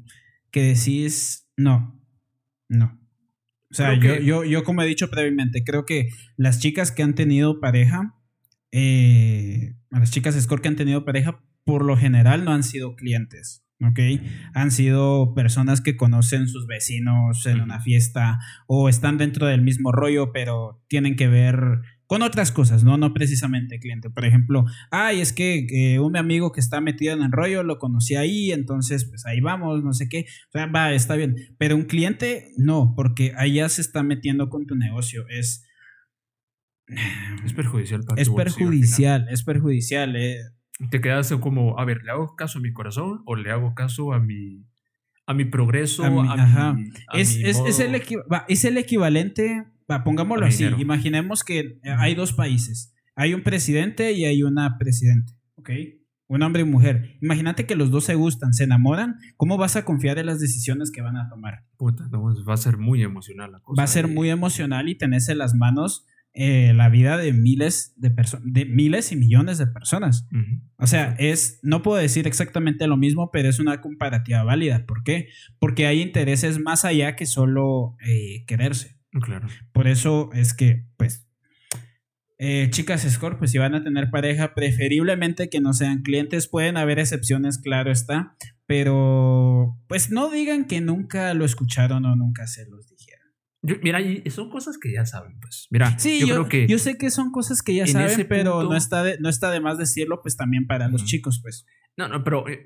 que decís, no, no. O sea, yo, yo, yo como he dicho previamente, creo que las chicas que han tenido pareja, eh, las chicas escort que han tenido pareja, por lo general no han sido clientes, ¿ok? Han sido personas que conocen sus vecinos en una fiesta o están dentro del mismo rollo, pero tienen que ver con otras cosas, ¿no? No precisamente cliente. Por ejemplo, ay, es que eh, un amigo que está metido en el rollo lo conocí ahí, entonces pues ahí vamos, no sé qué. O sea, va, está bien. Pero un cliente, no, porque allá se está metiendo con tu negocio. Es, Es perjudicial para es perjudicial, es perjudicial. eh. Te quedas como, a ver, ¿le hago caso a mi corazón o le hago caso a mi, a mi progreso? A mi- a ajá. mi- a Es, mi es- es el es equivalente, va, pongámoslo así, dinero. imaginemos que eh, hay dos países, hay un presidente y hay una presidente, ¿ok? Un hombre y mujer. Imagínate que los dos se gustan, se enamoran, ¿cómo vas a confiar en las decisiones que van a tomar? Puta, no, va a ser muy emocional la cosa. Va a ser muy emocional y tenés en las manos eh, la vida de miles de personas, de miles y millones de personas. O sea, es, no puedo decir exactamente lo mismo, pero es una comparativa válida. ¿Por qué? Porque hay intereses más allá que solo eh, quererse. Claro. Por eso es que, pues, eh, chicas Score, pues si van a tener pareja, preferiblemente que no sean clientes. Pueden haber excepciones, claro está, pero pues no digan que nunca lo escucharon o nunca se los dijeron. Yo- mira, son cosas que ya saben, pues. Mira, Sí, yo, yo, creo que yo sé que son cosas que ya en saben, pero punto- no, está de, no está de más decirlo, pues también para los chicos, pues. No, no, pero eh,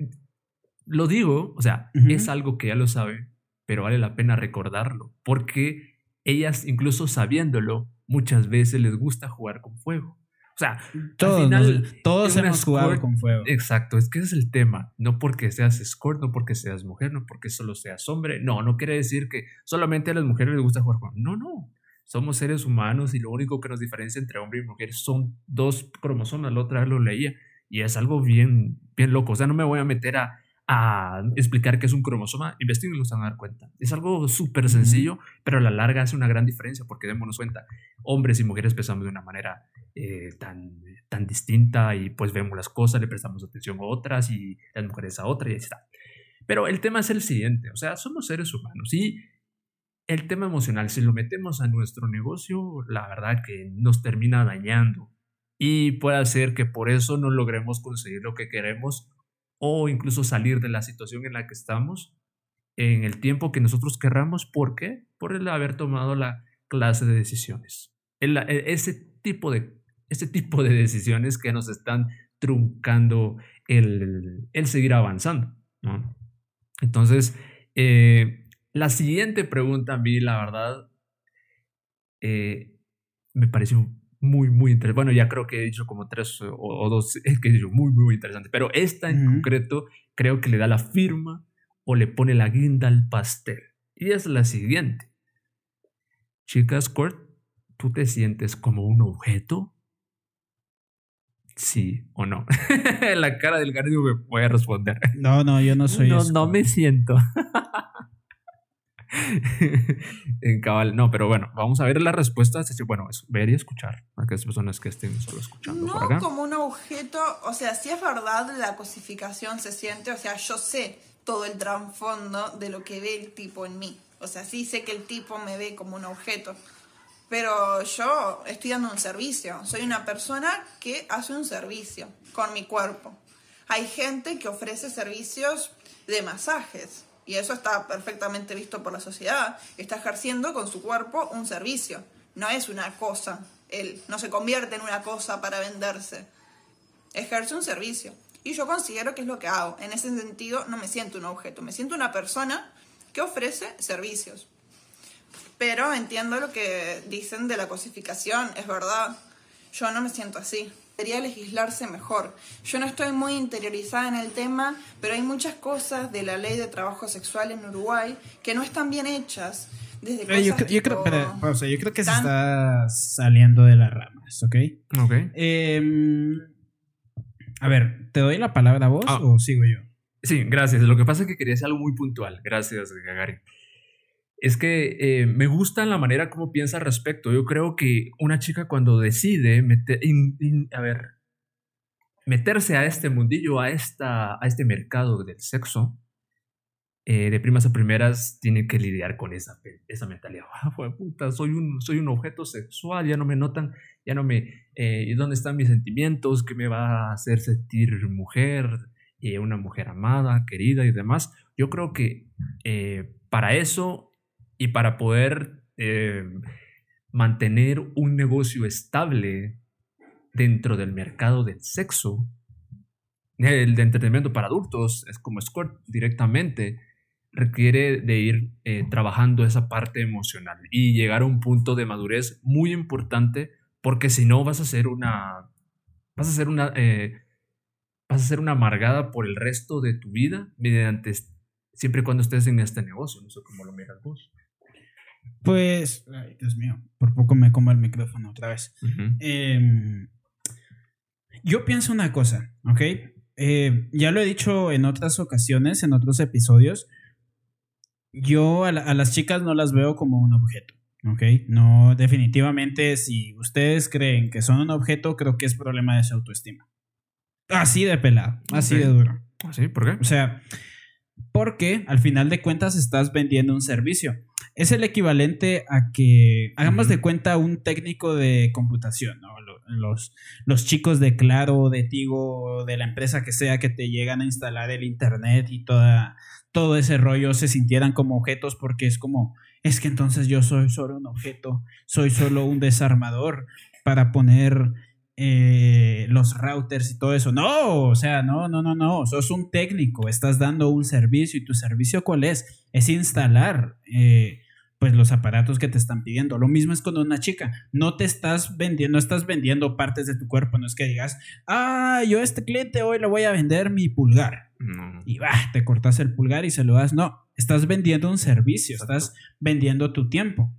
lo digo, o sea, es algo que ya lo saben, pero vale la pena recordarlo, porque ellas, incluso sabiéndolo, muchas veces les gusta jugar con fuego. O sea, Todos, al final, nos- todos hemos jugado con fuego. Exacto, es que ese es el tema. No porque seas escort, no porque seas mujer, no porque solo seas hombre. No, no quiere decir que solamente a las mujeres les gusta jugar con. No, no. Somos seres humanos y lo único que nos diferencia entre hombre y mujer son dos cromosomas. La otra vez lo leía y es algo bien, bien loco. O sea, no me voy a meter a, a explicar qué es un cromosoma. Investiguen y los van a dar cuenta. Es algo súper sencillo, pero a la larga hace una gran diferencia porque démonos cuenta. Hombres y mujeres pensamos de una manera eh, tan, tan distinta y pues vemos las cosas, le prestamos atención a otras y las mujeres a otra y ahí está. Pero el tema es el siguiente, o sea, somos seres humanos y el tema emocional, si lo metemos a nuestro negocio, la verdad que nos termina dañando y puede hacer que por eso no logremos conseguir lo que queremos o incluso salir de la situación en la que estamos en el tiempo que nosotros querramos. ¿Por qué? Por el haber tomado la clase de decisiones. E- ese tipo de este tipo de decisiones que nos están truncando el, el seguir avanzando. Entonces, eh, la siguiente pregunta a mí, la verdad, eh, me pareció muy, muy interesante. Bueno, ya creo que he dicho como tres o, o dos que he dicho muy, muy interesante, pero esta en concreto creo que le da la firma o le pone la guinda al pastel. Y es la siguiente. Chicas, Kurt, ¿tú te sientes como un objeto? Sí o no. la cara del Gardio me puede responder. No, no, yo no soy no, no me siento. en cabal, no, pero bueno, vamos a ver las respuestas. Es decir, Bueno, es ver y escuchar. A aquellas personas que estén solo escuchando por No acá. como un objeto, o sea, si es verdad la cosificación se siente, o sea, yo sé todo el trasfondo de lo que ve el tipo en mí. O sea, sí sé que el tipo me ve como un objeto. Pero yo estoy dando un servicio. Soy una persona que hace un servicio con mi cuerpo. Hay gente que ofrece servicios de masajes. Y eso está perfectamente visto por la sociedad. Está ejerciendo con su cuerpo un servicio. No es una cosa. Él no se convierte en una cosa para venderse. Ejerce un servicio. Y yo considero que es lo que hago. En ese sentido, no me siento un objeto. Me siento una persona que ofrece servicios. Pero entiendo lo que dicen de la cosificación, es verdad. Yo no me siento así. Debería legislarse mejor. Yo no estoy muy interiorizada en el tema, pero hay muchas cosas de la ley de trabajo sexual en Uruguay que no están bien hechas. Desde Eh, yo, yo creo, espera, pausa, yo creo que se está saliendo de las ramas, ¿ok? Ok. Em, a ver, ¿te doy la palabra a vos Ah. o sigo yo? Sí, gracias. Lo que pasa es que quería hacer algo muy puntual. Gracias, Gagarin. Es que eh, me gusta la manera como piensa al respecto. Yo creo que una chica cuando decide meter, a ver, meterse a este mundillo, a, esta, a este mercado del sexo, eh, de primas a primeras tiene que lidiar con esa, esa mentalidad. Ah, puta, soy un, soy un objeto sexual, ya no me notan, ya no me... eh, ¿y ¿Dónde están mis sentimientos? ¿Qué me va a hacer sentir mujer? una mujer amada, querida y demás. Yo creo que para eso y para poder eh, mantener un negocio estable dentro del mercado del sexo, el de entretenimiento para adultos, es como escort directamente, requiere de ir eh, trabajando esa parte emocional y llegar a un punto de madurez muy importante porque si no vas a ser una vas a ser una eh, vas a ser una amargada por el resto de tu vida mediante siempre y cuando estés en este negocio. No sé cómo lo miras vos. Pues, ay, Dios mío, por poco me como el micrófono otra vez. Em, yo pienso una cosa, ¿ok? Eh, ya lo he dicho en otras ocasiones, en otros episodios. Yo a, a, las chicas no las veo como un objeto, ¿ok? No, definitivamente, si ustedes creen que son un objeto, creo que es problema de su autoestima. Así de pelado, así de duro. ¿Así? ¿Por qué? O sea, porque al final de cuentas estás vendiendo un servicio. Es el equivalente a que hagamos de cuenta un técnico de computación, ¿no? Los, los chicos de Claro, de Tigo, de la empresa que sea que te llegan a instalar el internet y toda, todo ese rollo se sintieran como objetos porque es como, es que entonces yo soy solo un objeto, soy solo un desarmador para poner eh, los routers y todo eso. No, o sea, no, no, no, no. Sos un técnico, estás dando un servicio y tu servicio cuál es? Es instalar eh, pues los aparatos que te están pidiendo. Lo mismo es con una chica. No te estás vendiendo, no estás vendiendo partes de tu cuerpo. No es que digas, ah, yo a este cliente hoy le voy a vender mi pulgar. Y va, te cortas el pulgar y se lo das. No, estás vendiendo un servicio, estás vendiendo tu tiempo.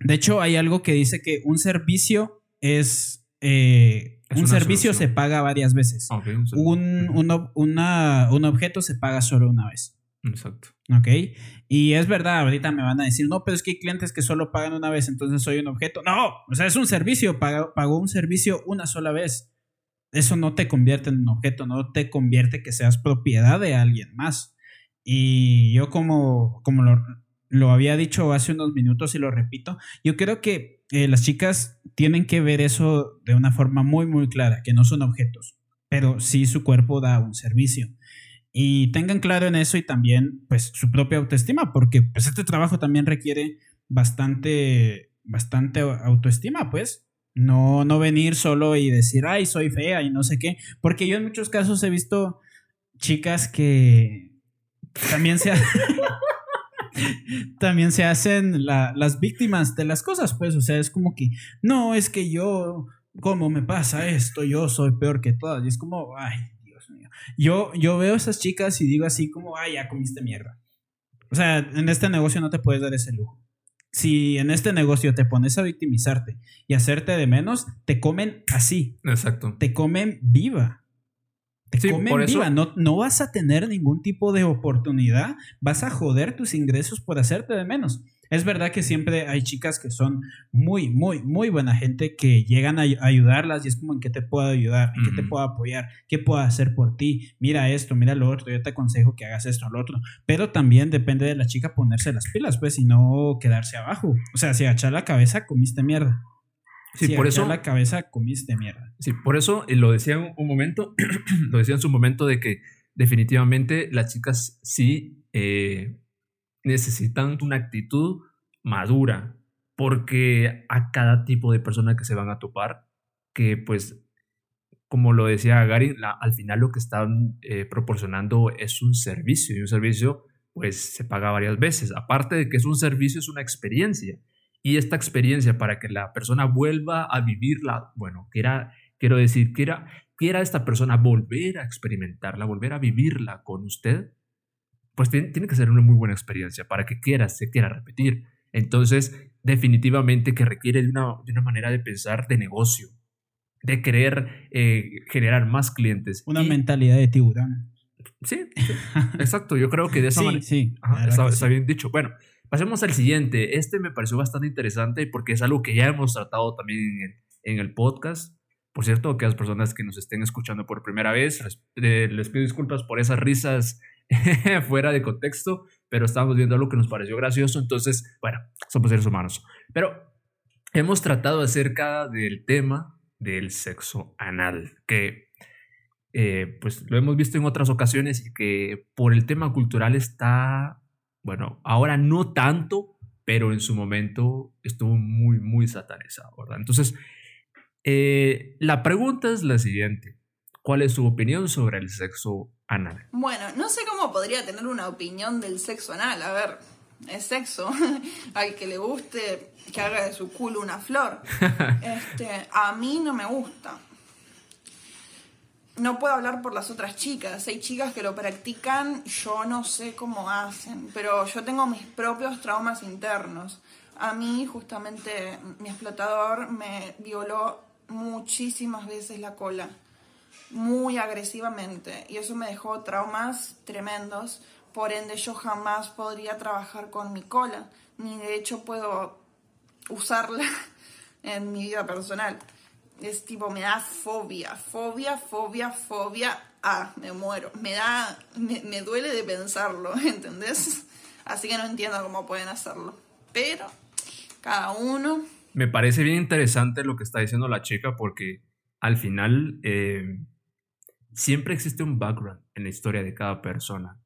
De hecho, hay algo que dice que un servicio es eh, un servicio se paga varias veces. un, un, objeto se paga solo una vez. Exacto. Ok. Y es verdad, ahorita me van a decir, no, pero es que hay clientes que solo pagan una vez, entonces soy un objeto. No, o sea, es un servicio, pagó, un servicio una sola vez. Eso no te convierte en un objeto, no te convierte que seas propiedad de alguien más. Y yo como, como lo, lo había dicho hace unos minutos y lo repito, yo creo que eh, las chicas tienen que ver eso de una forma muy, muy clara, que no son objetos, pero sí su cuerpo da un servicio. Y tengan claro en eso y también pues su propia autoestima, porque pues este trabajo también requiere bastante, bastante autoestima, pues. No, no venir solo y decir, ay, soy fea y no sé qué, porque yo en muchos casos he visto chicas que también se... también se hacen las víctimas de las cosas, pues, o sea, es como que, no, es que yo, ¿cómo me pasa esto? Yo soy peor que todas. Y es como, ay. Yo, yo veo a esas chicas y digo así como, ay, ya comiste mierda. O sea, en este negocio no te puedes dar ese lujo. Si en este negocio te pones a victimizarte y hacerte de menos, te comen así. Exacto. Te comen viva. Te comen viva, no, no vas a tener ningún tipo de oportunidad, vas a joder tus ingresos por hacerte de menos. Es verdad que siempre hay chicas que son muy, muy, muy buena gente que llegan a ayudarlas y es como en qué te puedo ayudar, en qué te puedo apoyar, qué puedo hacer por ti, mira esto, mira lo otro, yo te aconsejo que hagas esto, lo otro. Pero también depende de la chica ponerse las pilas, pues, y no quedarse abajo. O sea, si agachar la cabeza, comiste mierda. Sí, por eso. la cabeza comiste mierda. Sí, por eso lo decía un, momento, lo decía en su momento de que definitivamente las chicas sí eh, necesitan una actitud madura, porque a cada tipo de persona que se van a topar, que pues, como lo decía Gary, al final lo que están eh, proporcionando es un servicio y un servicio pues se paga varias veces. Aparte de que es un servicio, es una experiencia y esta experiencia para que la persona vuelva a vivirla, bueno, quiera, quiero decir, quiera, quiera esta persona volver a experimentarla, volver a vivirla con usted, pues tiene, que ser una muy buena experiencia para que quiera, se quiera repetir. Entonces, definitivamente que requiere de una, de una manera de pensar de negocio, de querer eh, generar más clientes. Una mentalidad de tiburón. Sí, exacto. Yo creo que de esa manera. Sí, está, bien dicho. Bueno, Pasemos al siguiente. Este me pareció bastante interesante porque es algo que ya hemos tratado también en el, podcast. Por cierto, aquellas personas que nos estén escuchando por primera vez, les, les pido disculpas por esas risas fuera de contexto, pero estamos viendo algo que nos pareció gracioso, entonces, bueno, somos seres humanos. Pero hemos tratado acerca del tema del sexo anal, que eh, pues lo hemos visto en otras ocasiones y que por el tema cultural está bueno, ahora no tanto, pero en su momento estuvo muy, muy satanizado, ¿verdad? Entonces, eh, la pregunta es la siguiente. ¿Cuál es su opinión sobre el sexo anal? Bueno, no sé cómo podría tener una opinión del sexo anal. A ver, es sexo. Al que le guste que haga de su culo una flor. Este, a mí no me gusta. no puedo hablar por las otras chicas. Hay chicas que lo practican, yo no sé cómo hacen, pero yo tengo mis propios traumas internos. A mí, justamente, mi explotador me violó muchísimas veces la cola, muy agresivamente, y eso me dejó traumas tremendos. Por ende, yo jamás podría trabajar con mi cola, ni de hecho puedo usarla en mi vida personal. Es tipo, me da fobia, fobia, fobia, fobia. Ah, me muero. Me da, me, duele de pensarlo, ¿entendés? Así que no entiendo cómo pueden hacerlo. Pero, cada uno. Me parece bien interesante lo que está diciendo la chica porque al final eh, siempre existe un background en la historia de cada persona.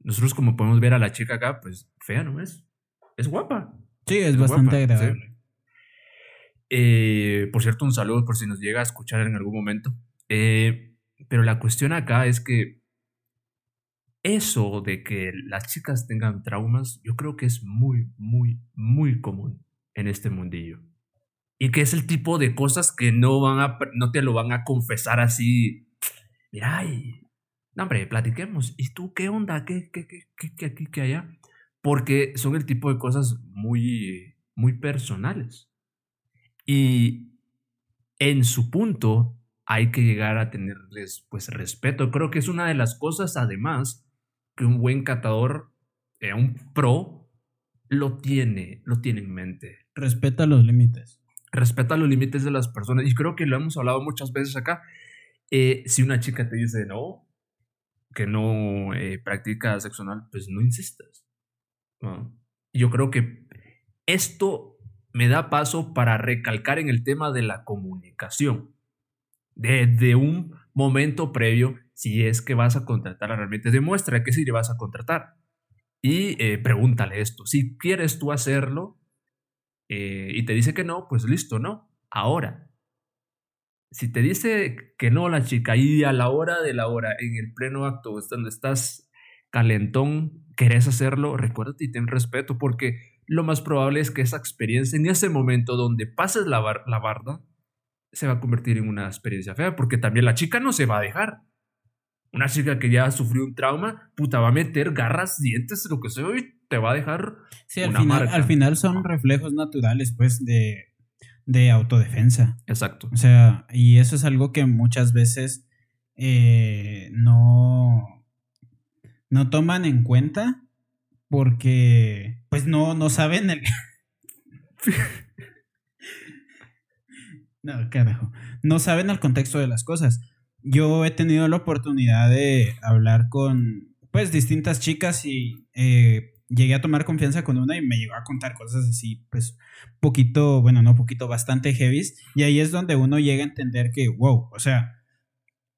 Nosotros como podemos ver a la chica acá, pues fea no es. Es guapa. Sí, es bastante guapa, agradable. sí. Eh, por cierto, un saludo por si nos llega a escuchar en algún momento. Eh, pero la cuestión acá es que eso de que las chicas tengan traumas, yo creo que es muy, muy, muy común en este mundillo. Y que es el tipo de cosas que no, van a, no te lo van a confesar así. Mira, y, no, hombre, platiquemos. ¿Y tú qué onda? ¿Qué, qué, qué, qué, qué aquí, qué allá? Porque son el tipo de cosas muy, muy personales. Y en su punto hay que llegar a tenerles pues respeto. Creo que es una de las cosas además que un buen catador, eh, un pro, lo tiene, lo tiene en mente. Respeta los límites. Respeta los límites de las personas. Y creo que lo hemos hablado muchas veces acá. Eh, si una chica te dice no, que no eh, practica sexo anal, pues no insistas. ¿no? Yo creo que esto me da paso para recalcar en el tema de la comunicación. Desde un momento previo, si es que vas a contratar realmente, demuestra que sí le vas a contratar. Y eh, pregúntale esto. Si quieres tú hacerlo eh, y te dice que no, pues listo, ¿no? Ahora, si te dice que no la chica y a la hora de la hora, en el pleno acto, donde estás calentón, querés hacerlo, recuérdate y ten respeto, porque lo más probable es que esa experiencia, en ese momento donde pases la, bar la barda, se va a convertir en una experiencia fea, porque también la chica no se va a dejar. Una chica que ya sufrió un trauma, puta, va a meter garras, dientes, lo que sea, y te va a dejar Sí, al una final, marca. al final son reflejos naturales, pues, de, de autodefensa. Exacto. O sea, y eso es algo que muchas veces eh, no, no toman en cuenta porque, pues, no, no saben el... no, carajo. No saben el contexto de las cosas. Yo he tenido la oportunidad de hablar con, pues, distintas chicas y eh, llegué a tomar confianza con una y me llegó a contar cosas así, pues, poquito, bueno, no poquito, bastante heavies. Y ahí es donde uno llega a entender que, wow, o sea,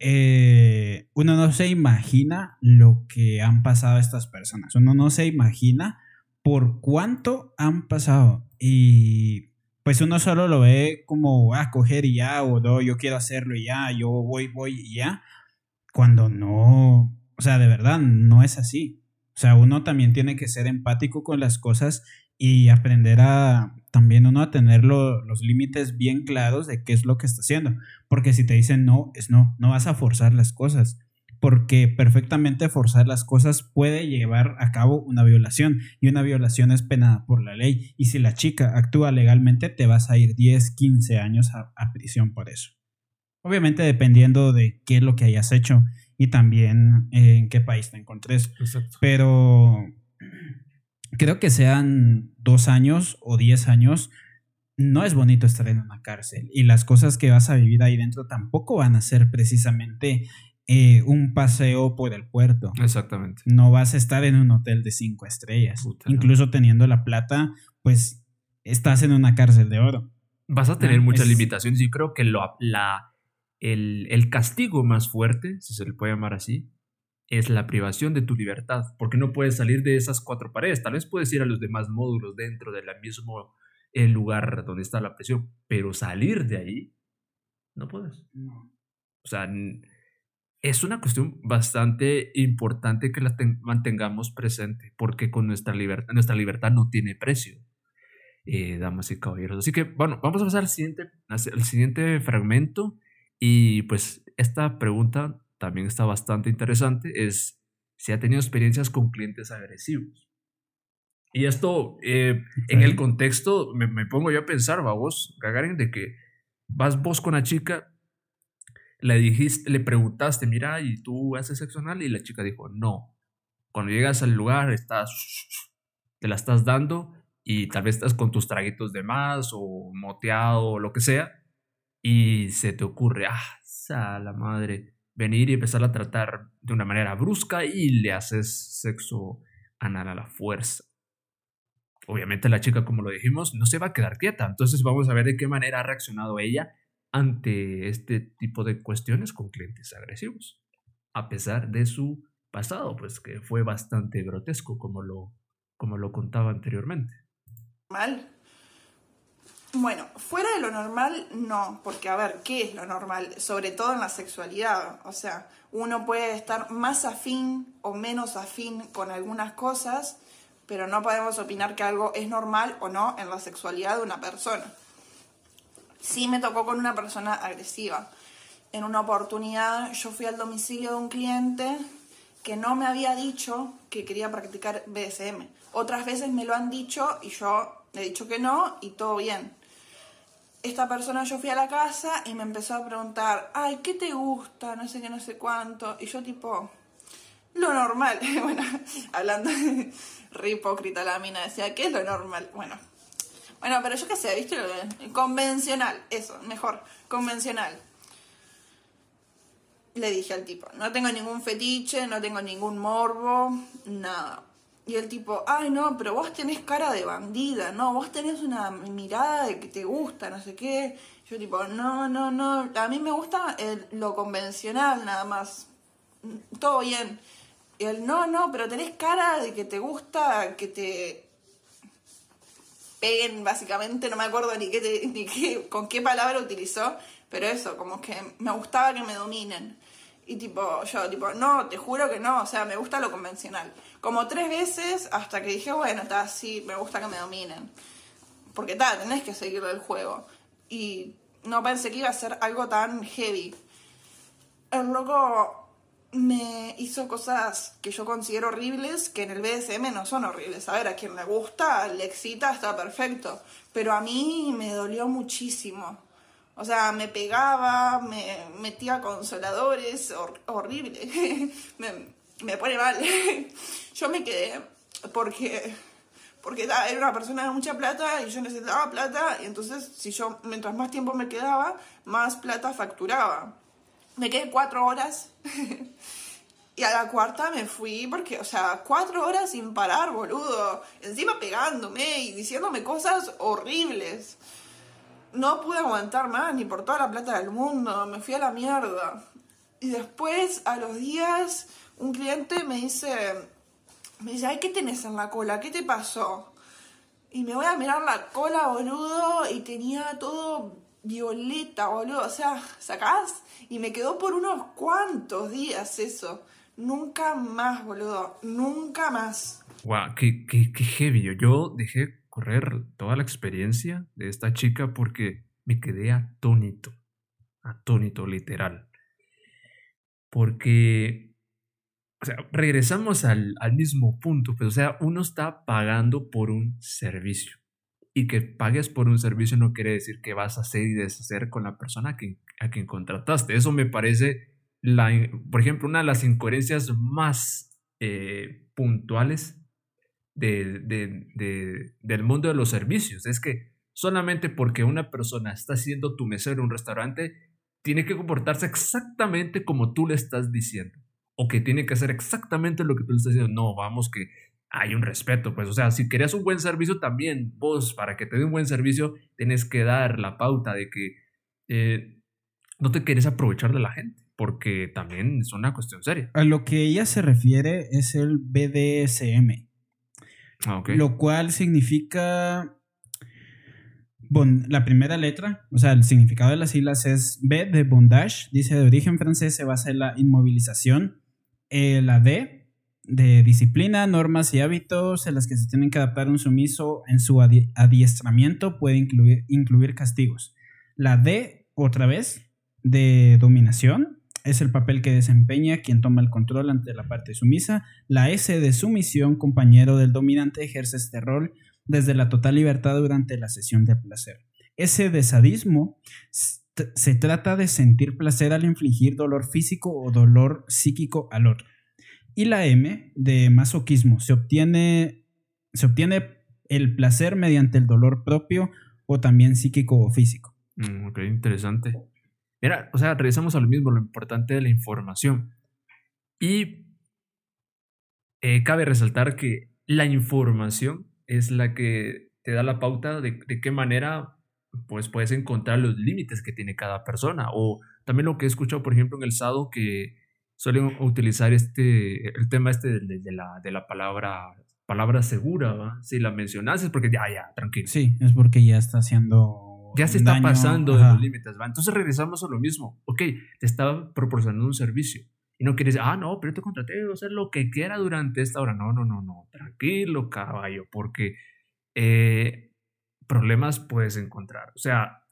eh, uno no se imagina lo que han pasado estas personas. Uno no se imagina por cuánto han pasado. Y pues uno solo lo ve como a coger y ya, o no, yo quiero hacerlo y ya, yo voy, voy y ya. Cuando no, o sea, de verdad, no es así. O sea, uno también tiene que ser empático con las cosas y aprender a también uno a tener lo- los límites bien claros de qué es lo que está haciendo. Porque si te dicen no, es no, no vas a forzar las cosas. Porque perfectamente forzar las cosas puede llevar a cabo una violación y una violación es penada por la ley. Y si la chica actúa legalmente, te vas a ir 10, 15 años a, a prisión por eso. Obviamente dependiendo de qué es lo que hayas hecho y también eh, en qué país te encontres. Exacto. Pero creo que sean dos años o diez años, no es bonito estar en una cárcel. Y las cosas que vas a vivir ahí dentro tampoco van a ser precisamente eh, un paseo por el puerto. Exactamente. No vas a estar en un hotel de cinco estrellas. Puta, no. Incluso teniendo la plata, pues estás en una cárcel de oro. Vas a tener Ah, muchas es- limitaciones y creo que lo, la, el, el castigo más fuerte, si se le puede llamar así, es la privación de tu libertad, porque no puedes salir de esas cuatro paredes. Tal vez puedes ir a los demás módulos dentro del mismo eh, lugar donde está la prisión, pero salir de ahí no puedes. O sea, es una cuestión bastante importante que la ten- mantengamos presente, porque con nuestra libertad, nuestra libertad no tiene precio, eh, damas y caballeros. Así que, bueno, vamos a pasar al siguiente, al siguiente fragmento y pues esta pregunta también está bastante interesante, es si ha tenido experiencias con clientes agresivos. Y esto, eh, en el contexto, me, me, pongo yo a pensar, va vos, Gagarin, de que vas vos con la chica, le dijiste, le preguntaste, mira, ¿y tú haces sexo anal? Y la chica dijo, no. Cuando llegas al lugar, estás, te la estás dando y tal vez estás con tus traguitos de más o moteado o lo que sea, y se te ocurre, ah, la madre, venir y empezar a tratar de una manera brusca y le haces sexo anal a la fuerza. Obviamente la chica, como lo dijimos, no se va a quedar quieta, entonces vamos a ver de qué manera ha reaccionado ella ante este tipo de cuestiones con clientes agresivos, a pesar de su pasado, pues que fue bastante grotesco, como lo, como lo contaba anteriormente. Mal. Bueno, fuera de lo normal, no, porque a ver, ¿qué es lo normal? Sobre todo en la sexualidad, o sea, uno puede estar más afín o menos afín con algunas cosas, pero no podemos opinar que algo es normal o no en la sexualidad de una persona sí me tocó con una persona agresiva. En una oportunidad yo fui al domicilio de un cliente que no me había dicho que quería practicar BSM. Otras veces me lo han dicho y yo he dicho que no y todo bien. Esta persona yo fui a la casa y me empezó a preguntar, ay, ¿qué te gusta? No sé qué, no sé cuánto. Y yo tipo, lo normal. bueno, hablando re hipócrita la mina, decía, ¿qué es lo normal? Bueno, bueno, pero yo qué sé, ¿viste? Convencional, eso, mejor, convencional. Le dije al tipo, no tengo ningún fetiche, no tengo ningún morbo, nada. Y el tipo, ay no, pero vos tenés cara de bandida, no, vos tenés una mirada de que te gusta, no sé qué. Yo tipo, no, no, no, a mí me gusta lo convencional nada más. Todo bien. Y él, no, no, pero tenés cara de que te gusta que te peguen, básicamente, no me acuerdo ni, qué, ni qué, con qué palabra utilizó, pero eso, como que me gustaba que me dominen. Y tipo, yo, tipo, no, te juro que no, o sea, me gusta lo convencional. Como tres veces hasta que dije, bueno, está así, me gusta que me dominen. Porque tal, tenés que seguir el juego. Y no pensé que iba a ser algo tan heavy. El loco me hizo cosas que yo considero horribles, que en el BDSM no son horribles. A ver, a quien le gusta, le excita, está perfecto. Pero a mí me dolió muchísimo. O sea, me pegaba, me metía consoladores, horrible. me, me pone mal. yo me quedé porque porque era una persona de mucha plata y yo necesitaba plata y entonces si yo mientras más tiempo me quedaba más plata facturaba me quedé cuatro horas. y a la cuarta me fui porque, o sea, cuatro horas sin parar, boludo. Encima pegándome y diciéndome cosas horribles. No pude aguantar más ni por toda la plata del mundo. Me fui a la mierda. Y después, a los días, un cliente me dice, me dice, ay, ¿qué tenés en la cola? ¿Qué te pasó? Y me voy a mirar la cola, boludo, y tenía todo violeta, boludo. O sea, sacás y me quedó por unos cuantos días eso. Nunca más, boludo. Nunca más. Wow, qué, qué, qué heavy. Yo dejé correr toda la experiencia de esta chica porque me quedé atónito. Atónito, literal. Porque, o sea, regresamos al, al mismo punto. Pues, o sea, uno está pagando por un servicio y que pagues por un servicio no quiere decir que vas a hacer y deshacer con la persona a quien, a quien contrataste. Eso me parece, la, por ejemplo, una de las incoherencias más eh, puntuales de, de, del mundo de los servicios. Es que solamente porque una persona está siendo tu mesero en un restaurante, tiene que comportarse exactamente como tú le estás diciendo. O que tiene que hacer exactamente lo que tú le estás diciendo. No, vamos, que hay un respeto, pues, o sea, si querías un buen servicio también, vos, para que te dé un buen servicio, tienes que dar la pauta de que eh, no te quieres aprovechar de la gente, porque también es una cuestión seria. A lo que ella se refiere es el BDSM, ah, lo cual significa... Bon, la primera letra, o sea, el significado de las siglas es B de bondage, dice de origen francés, se basa en la inmovilización. Eh, la D de disciplina, normas y hábitos en las que se tienen que adaptar un sumiso en su adiestramiento puede incluir, incluir castigos. La D, otra vez, de dominación, es el papel que desempeña quien toma el control ante la parte sumisa. La S de sumisión, compañero del dominante, ejerce este rol desde la total libertad durante la sesión de placer. S de sadismo se trata de sentir placer al infligir dolor físico o dolor psíquico al otro. Y la M de masoquismo se obtiene, se obtiene el placer mediante el dolor propio o también psíquico o físico. Mm, ok, interesante. Mira, o sea, regresamos a lo mismo, lo importante de la información. Y eh, cabe resaltar que la información es la que te da la pauta de, de qué manera pues puedes encontrar los límites que tiene cada persona. O también lo que he escuchado, por ejemplo, en el SADO, que suelen utilizar este, el tema este de, la, de la palabra, palabra segura, ¿va? Si la mencionas es porque ya, ya, tranquilo. Sí, es porque ya está haciendo ya se está pasando de los límites, ¿va? Entonces regresamos a lo mismo. Ok, te estaba proporcionando un servicio. Y no quieres, ah, no, pero te contraté, a hacer lo que quiera durante esta hora. No, no, no, no, tranquilo, caballo, porque eh, problemas puedes encontrar. O sea,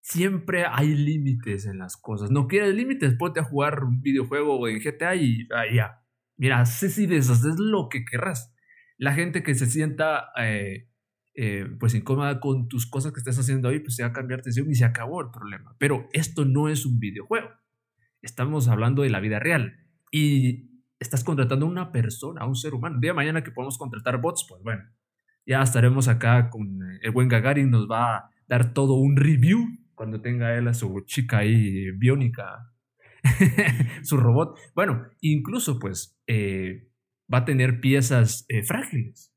siempre hay límites en las cosas. No quieres límites, ponte a jugar un videojuego en GTA y ah, ya. Mira, haces y deshaces lo que querrás. La gente que se sienta eh, eh, pues incómoda con tus cosas que estés haciendo ahí, pues se va a cambiar atención y se acabó el problema. Pero esto no es un videojuego. Estamos hablando de la vida real. Y estás contratando a una persona, a un ser humano. Día de mañana que podemos contratar bots, pues bueno, ya estaremos acá con eh, el buen Gagarin, nos va a dar todo un review cuando tenga él a su chica ahí biónica, su robot. Bueno, incluso pues eh, va a tener piezas eh, frágiles.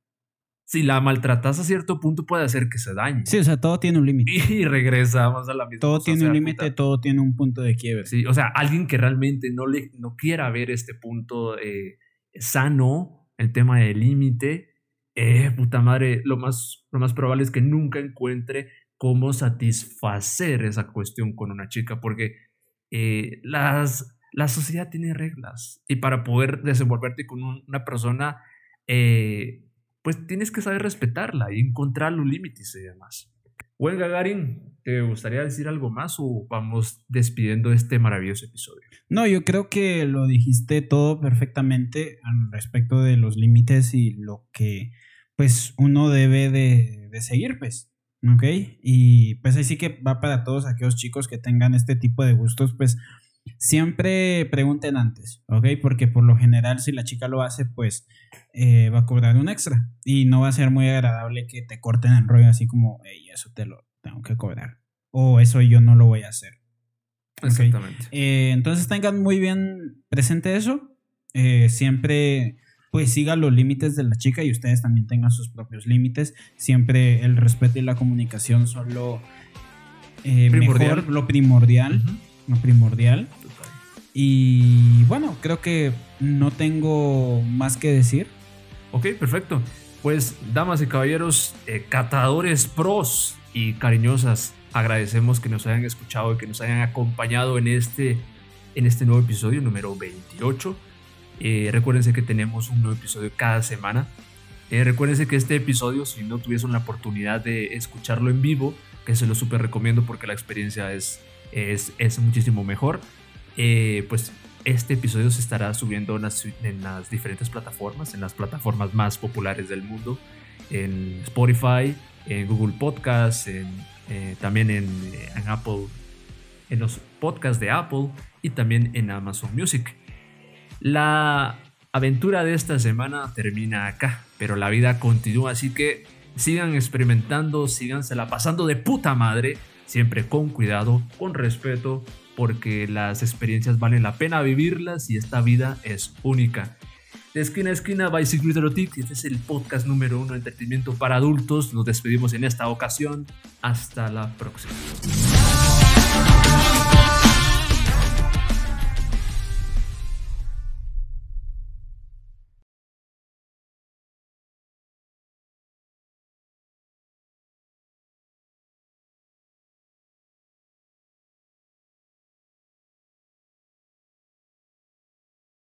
Si la maltratas a cierto punto puede hacer que se dañe. Sí, o sea, todo tiene un límite. Y regresamos a la misma Todo tiene un límite, todo tiene un punto de quiebre. Sí, o sea, alguien que realmente no, le, no quiera ver este punto sano, el tema del límite, eh, puta madre, lo más, lo más probable es que nunca encuentre cómo satisfacer esa cuestión con una chica, porque eh, las, la sociedad tiene reglas y para poder desenvolverte con una persona, eh, pues tienes que saber respetarla y encontrar los límites y demás. Buen Gagarin, ¿te gustaría decir algo más o vamos despidiendo este maravilloso episodio? No, yo creo que lo dijiste todo perfectamente respecto de los límites y lo que pues uno debe de, seguir, pues. ¿Ok? Y pues ahí sí que va para todos aquellos chicos que tengan este tipo de gustos, pues siempre pregunten antes, ¿ok? Porque por lo general si la chica lo hace, pues eh, va a cobrar un extra y no va a ser muy agradable que te corten el rollo así como, hey, eso te lo tengo que cobrar o eso yo no lo voy a hacer. Exactamente. Eh, entonces tengan muy bien presente eso. Eh, siempre pues siga los límites de la chica y ustedes también tengan sus propios límites. Siempre el respeto y la comunicación son lo eh, mejor, lo primordial. Lo primordial. Y bueno, creo que no tengo más que decir. Ok, perfecto. Pues, damas y caballeros, eh, catadores pros y cariñosas, agradecemos que nos hayan escuchado y que nos hayan acompañado en este, en este nuevo episodio número 28 eh, que tenemos un nuevo episodio cada semana. Eh, que este episodio, si no tuviesen la oportunidad de escucharlo en vivo, que se lo súper recomiendo porque la experiencia es, es, es muchísimo mejor, eh, pues este episodio se estará subiendo en las, en las, diferentes plataformas, en las plataformas más populares del mundo, en Spotify, en Google Podcasts, eh, también en Apple, en los podcasts de Apple y también en Amazon Music. La aventura de esta semana termina acá, pero la vida continúa, así que sigan experimentando, sígansela pasando de puta madre, siempre con cuidado, con respeto, porque las experiencias valen la pena vivirlas y esta vida es única. De esquina a esquina, by Erotic, este es el podcast número uno de entretenimiento para adultos. Nos despedimos en esta ocasión. Hasta la próxima.